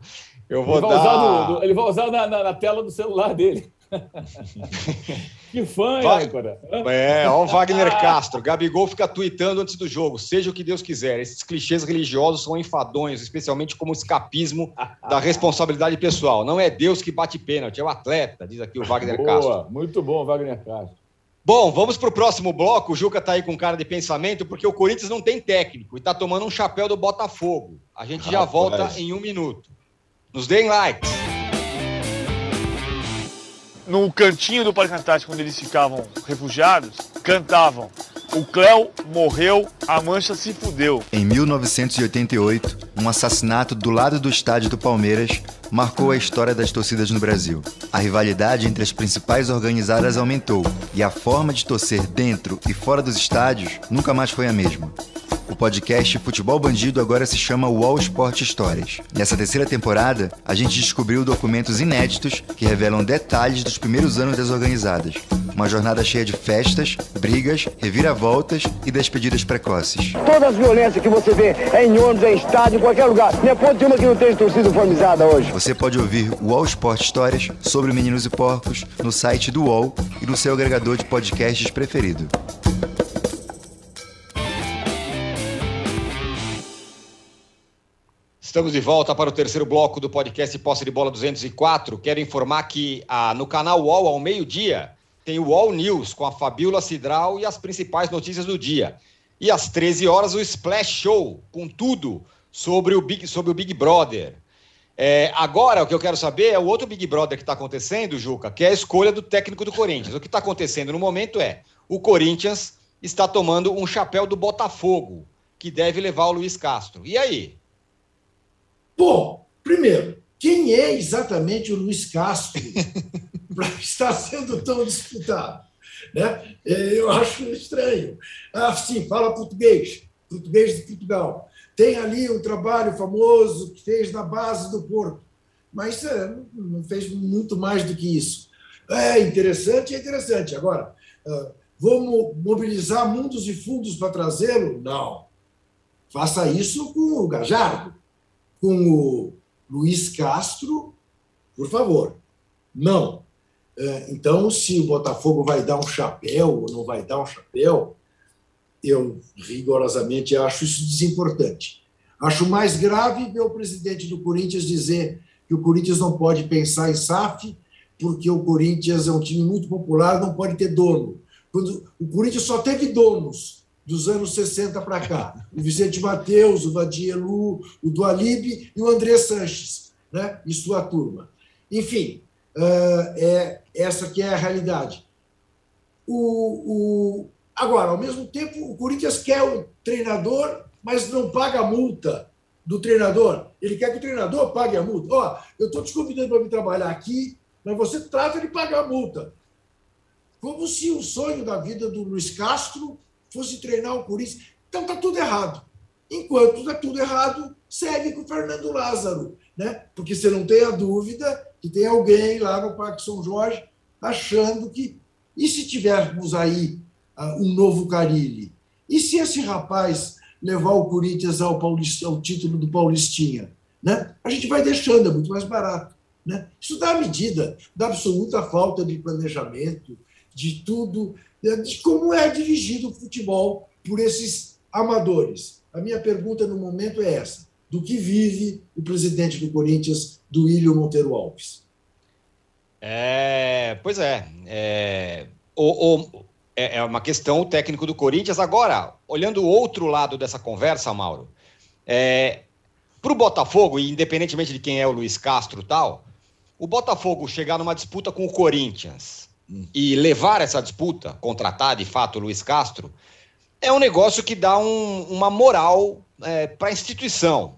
Eu vou ele vai dar. Usar no, ele vai usar na, na, na tela do celular dele. que fã, Va âncora. É, ó o Wagner Castro. Gabigol fica tweetando antes do jogo, seja o que Deus quiser. Esses clichês religiosos são enfadonhos, especialmente como escapismo da responsabilidade pessoal. Não é Deus que bate pênalti, é o atleta, diz aqui o Wagner Boa, Castro. Muito bom, Wagner Castro. Bom, vamos para o próximo bloco. O Juca está aí com cara de pensamento, porque o Corinthians não tem técnico e está tomando um chapéu do Botafogo. A gente já volta em um minuto. Nos deem like. No cantinho do Parque Antártico, onde eles ficavam refugiados, cantavam o Cléo morreu, a mancha se fudeu. Em 1988, um assassinato do lado do estádio do Palmeiras marcou a história das torcidas no Brasil. A rivalidade entre as principais organizadas aumentou e a forma de torcer dentro e fora dos estádios nunca mais foi a mesma. O podcast Futebol Bandido agora se chama Wall Sport Histórias. Nessa terceira temporada, a gente descobriu documentos inéditos que revelam detalhes dos primeiros anos das organizadas Uma jornada cheia de festas, brigas, reviravoltas e despedidas precoces. Todas as violências que você vê é em ônibus, é em estádio, em qualquer lugar. Não é ponto de uma que não tem torcida uniformizada hoje. Você pode ouvir o UOL Sport Histórias sobre Meninos e Porcos no site do UOL e no seu agregador de podcasts preferido. Estamos de volta para o terceiro bloco do podcast Posse de Bola 204. Quero informar que ah, no canal UOL, ao meio-dia, tem o UOL News com a Fabiola Cidral e as principais notícias do dia. E às 13 horas, o Splash Show, com tudo sobre o Big, sobre o Big Brother. É, agora, o que eu quero saber é o outro Big Brother que está acontecendo, Juca, que é a escolha do técnico do Corinthians. O que está acontecendo no momento é o Corinthians está tomando um chapéu do Botafogo, que deve levar o Luiz Castro. E aí? Bom, primeiro, quem é exatamente o Luiz Castro para estar sendo tão disputado? Né? É, eu acho estranho. Ah, sim, fala português, português de Portugal. Tem ali um trabalho famoso que fez na base do Porto, mas é, não fez muito mais do que isso. É interessante, é interessante. Agora, ah, vamos mobilizar mundos e fundos para trazê-lo? Não. Faça isso com o Gajardo com o Luiz Castro, por favor. Não. É, então, se o Botafogo vai dar um chapéu ou não vai dar um chapéu, eu rigorosamente acho isso desimportante. Acho mais grave ver o presidente do Corinthians dizer que o Corinthians não pode pensar em SAF, porque o Corinthians é um time muito popular, não pode ter dono. Quando o Corinthians só teve donos dos anos 60 para cá. O Vicente Mateus, o Vadielu, o Dualib e o André Sanches, né? e sua turma. Enfim, uh, é essa que é a realidade. O, o, agora, ao mesmo tempo, o Corinthians quer o treinador, mas não paga a multa do treinador. Ele quer que o treinador pague a multa. Ó, oh, eu estou te convidando para vir trabalhar aqui, mas você trata de pagar a multa. Como se o sonho da vida do Luiz Castro fosse treinar o Corinthians. Então está tudo errado. Enquanto está tudo errado, segue com o Fernando Lázaro, né? Porque você não tem a dúvida que tem alguém lá no Parque São Jorge achando que. E se tivermos aí um novo Carilli? E se esse rapaz levar o Corinthians ao, Paulist, ao título do Paulistinha? Né? A gente vai deixando, é muito mais barato. Né? Isso dá medida da absoluta falta de planejamento, de tudo de como é dirigido o futebol por esses amadores. A minha pergunta no momento é essa: do que vive o presidente do Corinthians, do Ilho Monteiro Alves? É, pois é, é, o, o, é, é uma questão técnico do Corinthians. Agora, olhando o outro lado dessa conversa, Mauro, é, para o Botafogo, e independentemente de quem é o Luiz Castro tal, o Botafogo chegar numa disputa com o Corinthians e levar essa disputa, contratar de fato o Luiz Castro, é um negócio que dá um, uma moral é, para a instituição.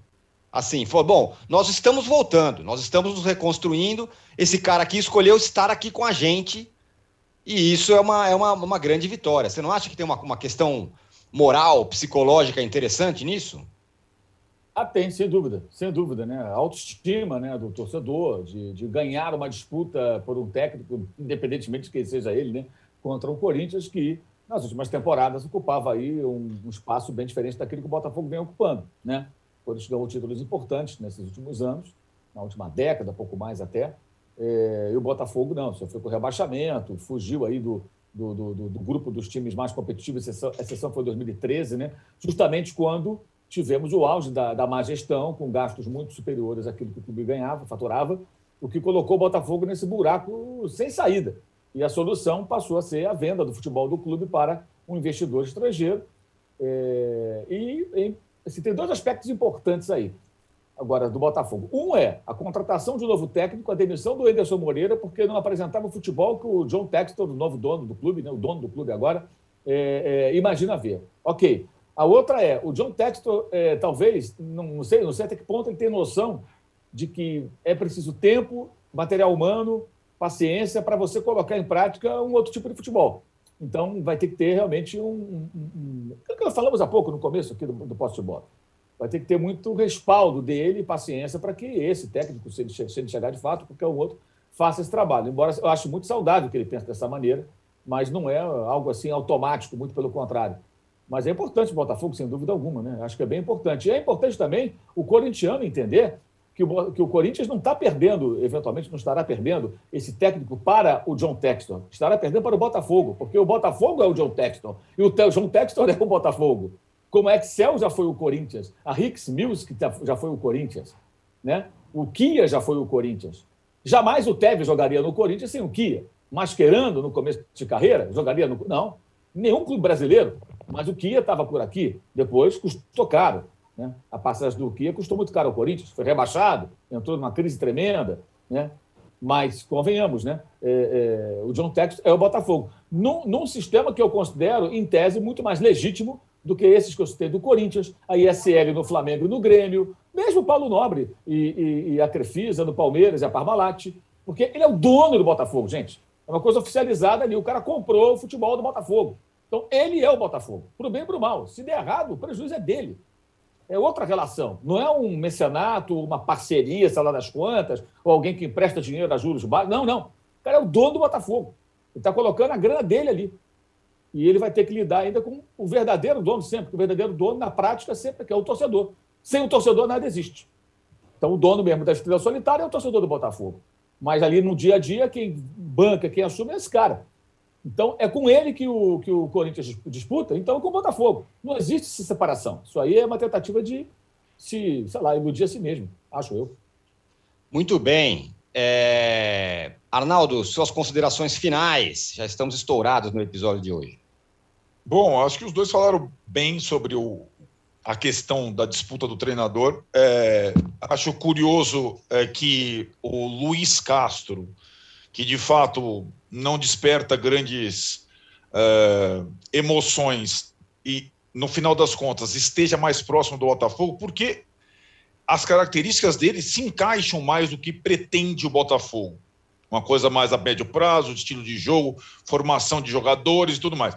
Assim, foi bom, nós estamos voltando, nós estamos nos reconstruindo. Esse cara aqui escolheu estar aqui com a gente, e isso é uma, é uma, uma grande vitória. Você não acha que tem uma, uma questão moral, psicológica interessante nisso? Ah, tem, sem dúvida, sem dúvida, né? A autoestima né, do torcedor, de, de ganhar uma disputa por um técnico, independentemente de quem seja ele, né? Contra o Corinthians, que nas últimas temporadas ocupava aí um, um espaço bem diferente daquele que o Botafogo vem ocupando, né? Quando ganhou títulos importantes nesses últimos anos, na última década, pouco mais até, é, e o Botafogo não, sofreu com rebaixamento, fugiu aí do, do, do, do, grupo dos times mais competitivos, exceção, exceção foi 2013, né? Justamente quando tivemos o auge da, da má gestão, com gastos muito superiores àquilo que o clube ganhava, faturava, o que colocou o Botafogo nesse buraco sem saída. E a solução passou a ser a venda do futebol do clube para um investidor estrangeiro. É, e, e assim, tem dois aspectos importantes aí, agora, do Botafogo. Um é a contratação de um novo técnico, a demissão do Ederson Moreira, porque não apresentava o futebol que o John Textor, o novo dono do clube, né, o dono do clube agora, é, é, imagina ver. Ok, a outra é, o John Textor, é, talvez, não, não, sei, não sei até que ponto ele tem noção de que é preciso tempo, material humano, paciência para você colocar em prática um outro tipo de futebol. Então, vai ter que ter realmente um. um, um é falamos há pouco no começo aqui do, do posto de bola. Vai ter que ter muito respaldo dele e paciência para que esse técnico, se ele, se ele chegar de fato, qualquer um outro, faça esse trabalho. Embora eu acho muito saudável que ele pense dessa maneira, mas não é algo assim automático, muito pelo contrário. Mas é importante o Botafogo, sem dúvida alguma, né? Acho que é bem importante. E é importante também o corintiano entender que o, que o Corinthians não está perdendo, eventualmente não estará perdendo esse técnico para o John Texton, estará perdendo para o Botafogo, porque o Botafogo é o John Texton e o John Texton é o Botafogo. Como a Excel já foi o Corinthians, a Hicks Music já foi o Corinthians, né? o Kia já foi o Corinthians. Jamais o Tevez jogaria no Corinthians sem o Kia. Mascherano, no começo de carreira, jogaria no. Não, nenhum clube brasileiro. Mas o Kia estava por aqui, depois custou caro. Né? A passagem do Kia custou muito caro ao Corinthians, foi rebaixado, entrou numa crise tremenda. Né? Mas, convenhamos, né? É, é, o John Texas é o Botafogo. Num, num, sistema que eu considero, em tese, muito mais legítimo do que esses que eu citei do Corinthians, a ISL no Flamengo e no Grêmio, mesmo o Paulo Nobre e, e, e a Crefisa no Palmeiras e a Parmalat, porque ele é o dono do Botafogo, gente. É uma coisa oficializada ali. O cara comprou o futebol do Botafogo. Então, ele é o Botafogo, para o bem e para o mal. Se der errado, o prejuízo é dele é outra relação. Não é um mecenato, uma parceria, sei lá das quantas, ou alguém que empresta dinheiro a juros baixos. Não, não. O cara é o dono do Botafogo. Ele está colocando a grana dele ali. E ele vai ter que lidar ainda com o verdadeiro dono sempre, porque o verdadeiro dono, na prática, sempre que é o torcedor. Sem o torcedor, nada existe. Então, o dono mesmo da estrela solitária é o torcedor do Botafogo. Mas ali no dia a dia, quem banca, quem assume é esse cara. Então, é com ele que o, que o Corinthians disputa, então é com o Botafogo. Não existe essa separação. Isso aí é uma tentativa de se, sei lá, iludir a si mesmo, acho eu. Muito bem. É... Arnaldo, suas considerações finais. Já estamos estourados no episódio de hoje. Bom, acho que os dois falaram bem sobre o, a questão da disputa do treinador. É, acho curioso é, que o Luiz Castro, que de fato não desperta grandes uh, emoções e, no final das contas, esteja mais próximo do Botafogo, porque as características dele se encaixam mais do que pretende o Botafogo. Uma coisa mais a médio prazo, estilo de jogo, formação de jogadores e tudo mais.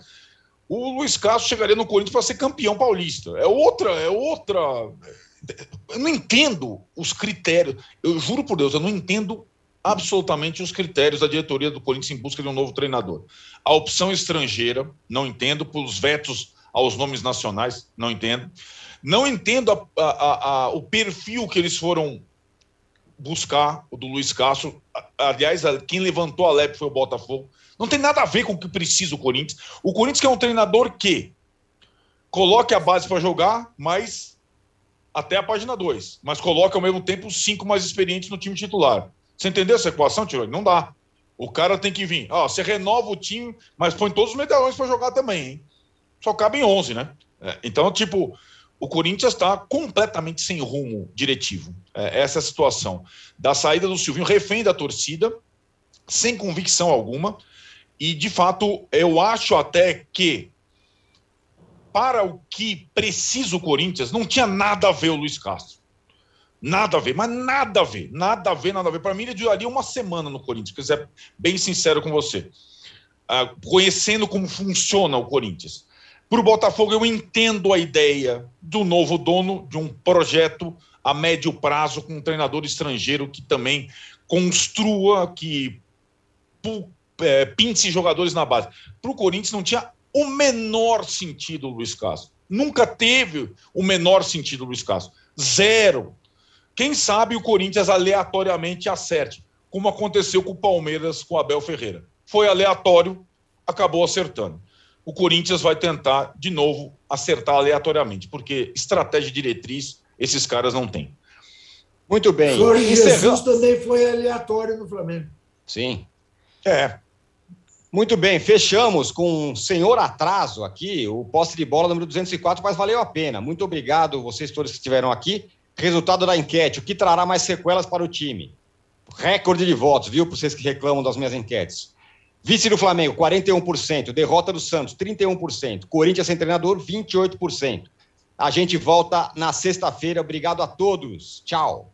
O Luiz Castro chegaria no Corinthians para ser campeão paulista. É outra, é outra. Eu não entendo os critérios. Eu juro por Deus, eu não entendo absolutamente os critérios da diretoria do Corinthians em busca de um novo treinador. A opção estrangeira, não entendo, pelos vetos aos nomes nacionais, não entendo. Não entendo a, a, a, o perfil que eles foram buscar, o do Luiz Castro. Aliás, quem levantou a lebre foi o Botafogo. Não tem nada a ver com o que precisa o Corinthians. O Corinthians quer um treinador que coloque a base para jogar, mas até a página 2. Mas coloque ao mesmo tempo os cinco mais experientes no time titular. Você entendeu essa equação, Tironi? Não dá. O cara tem que vir. Ó, você renova o time, mas põe todos os medalhões para jogar também, hein? Só cabem 11, né? É, então, tipo, o Corinthians está completamente sem rumo diretivo. É, essa é a situação. Da saída do Silvinho, refém da torcida, sem convicção alguma. E, de fato, eu acho até que, para o que precisa o Corinthians, não tinha nada a ver o Luiz Castro. Nada a ver, mas nada a ver, nada a ver, nada a ver. Para mim, ele duraria uma semana no Corinthians, para ser bem sincero com você. Uh, conhecendo como funciona o Corinthians. Para o Botafogo, eu entendo a ideia do novo dono de um projeto a médio prazo com um treinador estrangeiro que também construa, que é, pinte jogadores na base. Para o Corinthians não tinha o menor sentido o Luiz Castro. Nunca teve o menor sentido o Luiz Castro. Zero. Quem sabe o Corinthians aleatoriamente acerte, como aconteceu com o Palmeiras com o Abel Ferreira. Foi aleatório, acabou acertando. O Corinthians vai tentar, de novo, acertar aleatoriamente, porque estratégia diretriz esses caras não têm. Muito bem. Jorge Jesus também foi aleatório no Flamengo. Sim. É. Muito bem, fechamos com um senhor atraso aqui, o poste de bola número 204, mas valeu a pena. Muito obrigado, vocês todos que estiveram aqui. Resultado da enquete: o que trará mais sequelas para o time? Recorde de votos, viu? Para vocês que reclamam das minhas enquetes. Vice do Flamengo, 41%. Derrota do Santos, 31%. Corinthians sem treinador, 28%. A gente volta na sexta-feira. Obrigado a todos. Tchau.